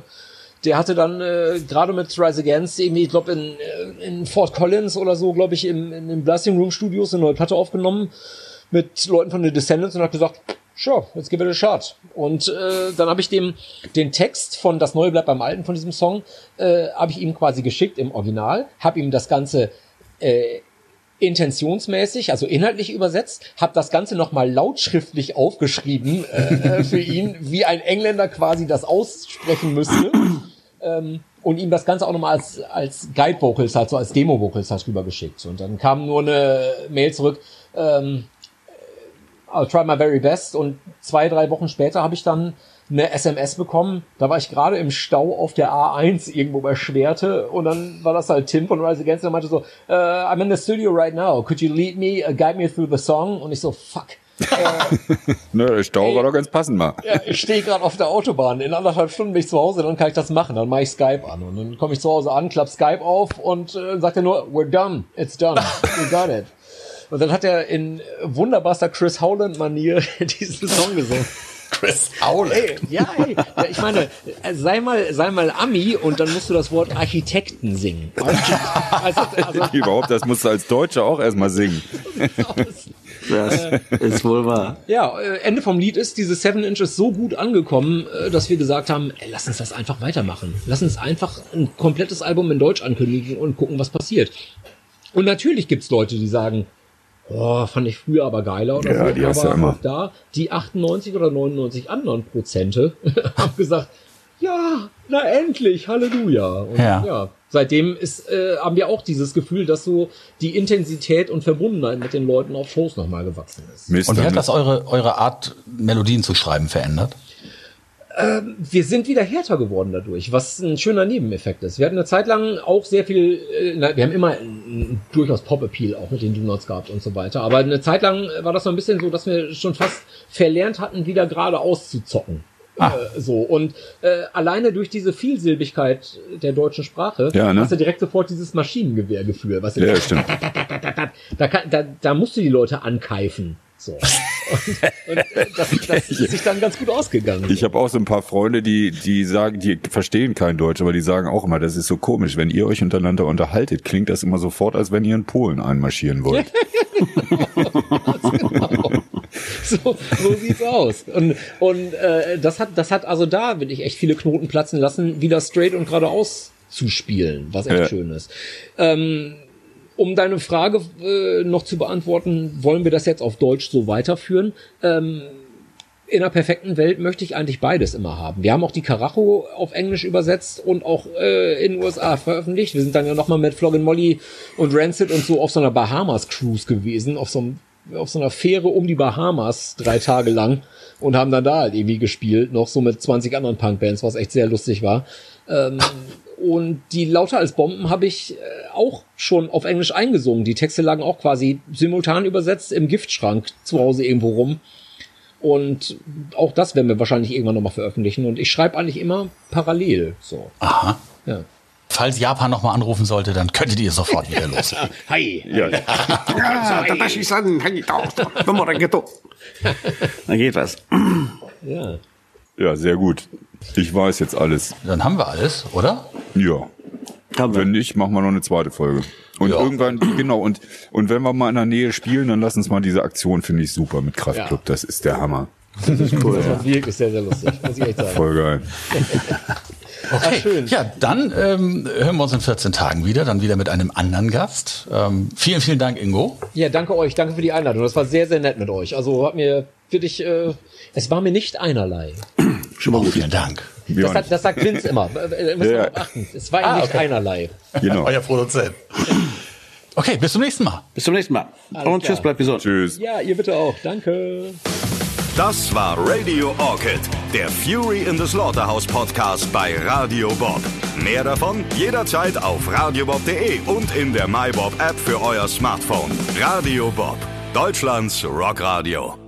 Speaker 1: der hatte dann äh, gerade mit Rise Against irgendwie, ich glaube, in, äh, in Fort Collins oder so, glaube ich, im, in den Blasting Room Studios eine neue Platte aufgenommen mit Leuten von den Descendants und hat gesagt, sure, let's give it a shot. Und äh, dann habe ich dem den Text von Das Neue bleibt beim Alten von diesem Song, äh, habe ich ihm quasi geschickt im Original, habe ihm das Ganze äh, intentionsmäßig, also inhaltlich übersetzt, habe das Ganze nochmal lautschriftlich aufgeschrieben äh, äh, für ihn, wie ein Engländer quasi das aussprechen müsste. Ähm, und ihm das Ganze auch nochmal als, als Guide-Vocals halt, so als Demo-Vocals halt rübergeschickt. Und dann kam nur eine Mail zurück, ähm, I'll try my very best. Und zwei, drei Wochen später habe ich dann eine SMS bekommen. Da war ich gerade im Stau auf der A1 irgendwo bei Schwerte und dann war das halt Tim von Rise Against und meinte so, uh, I'm in the studio right now. Could you lead me, uh, guide me through the song? Und ich so, fuck.
Speaker 5: äh, ne, der Stau ey, war doch ganz passend mal.
Speaker 1: Ja, ich stehe gerade auf der Autobahn. In anderthalb Stunden bin ich zu Hause, dann kann ich das machen. Dann mache ich Skype an. Und dann komme ich zu Hause an, klapp Skype auf und äh, sagt er nur, we're done. It's done. We got it. Und dann hat er in wunderbarster Chris Howland-Manier diesen Song gesungen.
Speaker 3: Chris Howland.
Speaker 1: Ey, ja, ey, ich meine, sei mal, sei mal Ami und dann musst du das Wort Architekten singen.
Speaker 5: Also, also, Überhaupt, das musst du als Deutscher auch erstmal singen.
Speaker 4: Das ist wohl wahr.
Speaker 1: Ja, äh, Ende vom Lied ist, diese Seven Inches so gut angekommen, äh, dass wir gesagt haben, ey, lass uns das einfach weitermachen. Lass uns einfach ein komplettes Album in Deutsch ankündigen und gucken, was passiert. Und natürlich gibt's Leute, die sagen, oh, fand ich früher aber geiler oder
Speaker 5: ja,
Speaker 1: so.
Speaker 5: Die hast
Speaker 1: aber
Speaker 5: ja immer.
Speaker 1: da die 98 oder 99 anderen Prozente haben gesagt, ja, na endlich, Halleluja. Und
Speaker 3: Ja.
Speaker 1: ja, seitdem ist, äh, haben wir auch dieses Gefühl, dass so die Intensität und Verbundenheit mit den Leuten auf Shows nochmal gewachsen ist.
Speaker 5: Mist,
Speaker 3: Und wie hat das eure, eure Art, Melodien zu schreiben, verändert?
Speaker 1: Wir sind wieder härter geworden dadurch, was ein schöner Nebeneffekt ist. Wir hatten eine Zeit lang auch sehr viel, äh, wir haben immer durchaus Pop-Appeal auch mit den Do-Nots gehabt und so weiter, aber eine Zeit lang war das so ein bisschen so, dass wir schon fast verlernt hatten, wieder geradeaus zu zocken.
Speaker 3: Ah.
Speaker 1: Äh, so und äh, alleine durch diese Vielsilbigkeit der deutschen Sprache
Speaker 5: Ja, ne?
Speaker 1: hast du direkt sofort dieses Maschinengewehrgefühl, was
Speaker 5: Ja, stimmt.
Speaker 1: da, kann, da, da musst du die Leute ankeifen. So. Und, und äh, das, das ist sich dann ganz gut ausgegangen.
Speaker 5: Ich habe auch so ein paar Freunde, die, die sagen, die verstehen kein Deutsch, aber die sagen auch immer, das ist so komisch, wenn ihr euch untereinander unterhaltet, klingt das immer sofort, als wenn ihr in Polen einmarschieren wollt.
Speaker 1: so, so sieht's aus. Und, und äh, das hat, das hat also da, will ich echt viele Knoten platzen lassen, wieder straight und geradeaus zu spielen, was echt
Speaker 5: Ja.
Speaker 1: schön ist. Ähm, um deine Frage äh, noch zu beantworten, wollen wir das jetzt auf Deutsch so weiterführen? Ähm, in einer perfekten Welt möchte ich eigentlich beides immer haben. Wir haben auch die Karacho auf Englisch übersetzt und auch äh, in den USA veröffentlicht. Wir sind dann ja nochmal mit Floggin Molly und Rancid und so auf so einer Bahamas-Cruise gewesen, auf so, einem, auf so einer Fähre um die Bahamas drei Tage lang und haben dann da halt irgendwie gespielt, noch so mit 20 anderen Punkbands, was echt sehr lustig war. Ähm, und die Lauter als Bomben habe ich äh, auch schon auf Englisch eingesungen. Die Texte lagen auch quasi simultan übersetzt im Giftschrank zu Hause irgendwo rum. Und auch das werden wir wahrscheinlich irgendwann nochmal veröffentlichen. Und ich schreibe eigentlich immer parallel. So.
Speaker 3: Aha.
Speaker 1: Ja.
Speaker 3: Falls Japan nochmal anrufen sollte, dann könntet ihr sofort wieder los.
Speaker 1: Hi.
Speaker 5: Ja,
Speaker 4: Da geht was.
Speaker 1: Ja.
Speaker 5: Ja, sehr gut. Ich weiß jetzt alles.
Speaker 3: Dann haben wir alles, oder?
Speaker 5: Ja.
Speaker 4: Haben wir.
Speaker 5: Wenn nicht, machen wir noch eine zweite Folge. Und
Speaker 3: Ja.
Speaker 5: irgendwann, genau, und, und wenn wir mal in der Nähe spielen, dann lass uns mal diese Aktion, finde ich super mit Kraftclub.
Speaker 1: Ja.
Speaker 5: Das ist der Hammer.
Speaker 1: Das war wirklich sehr, sehr lustig. Muss ich echt sagen.
Speaker 5: Voll geil.
Speaker 3: Okay.
Speaker 1: schön.
Speaker 3: Ja, dann ähm, hören wir uns in 14 Tagen wieder, dann wieder mit einem anderen Gast. Ähm, vielen, vielen Dank, Ingo.
Speaker 1: Ja, danke euch. Danke für die Einladung. Das war sehr, sehr nett mit euch. Also hat mir wirklich, äh, es war mir nicht einerlei.
Speaker 4: Schon mal gut.
Speaker 3: Vielen Dank.
Speaker 1: Das, hat, das sagt Vince immer. Äh, müssen wir
Speaker 5: Ja.
Speaker 1: achten. Es war ihm
Speaker 3: Ah,
Speaker 1: nicht
Speaker 3: okay.
Speaker 1: einerlei.
Speaker 5: Genau.
Speaker 3: Euer Produzent. Okay, bis zum nächsten Mal.
Speaker 4: Bis zum nächsten Mal. Und tschüss,
Speaker 1: klar.
Speaker 4: bleibt gesund.
Speaker 5: Tschüss.
Speaker 1: Ja, ihr bitte auch. Danke.
Speaker 2: Das war Radio Orchid, der Fury in the Slaughterhouse Podcast bei Radio Bob. Mehr davon jederzeit auf radiobob.de und in der MyBob App für euer Smartphone. Radio Bob, Deutschlands Rockradio.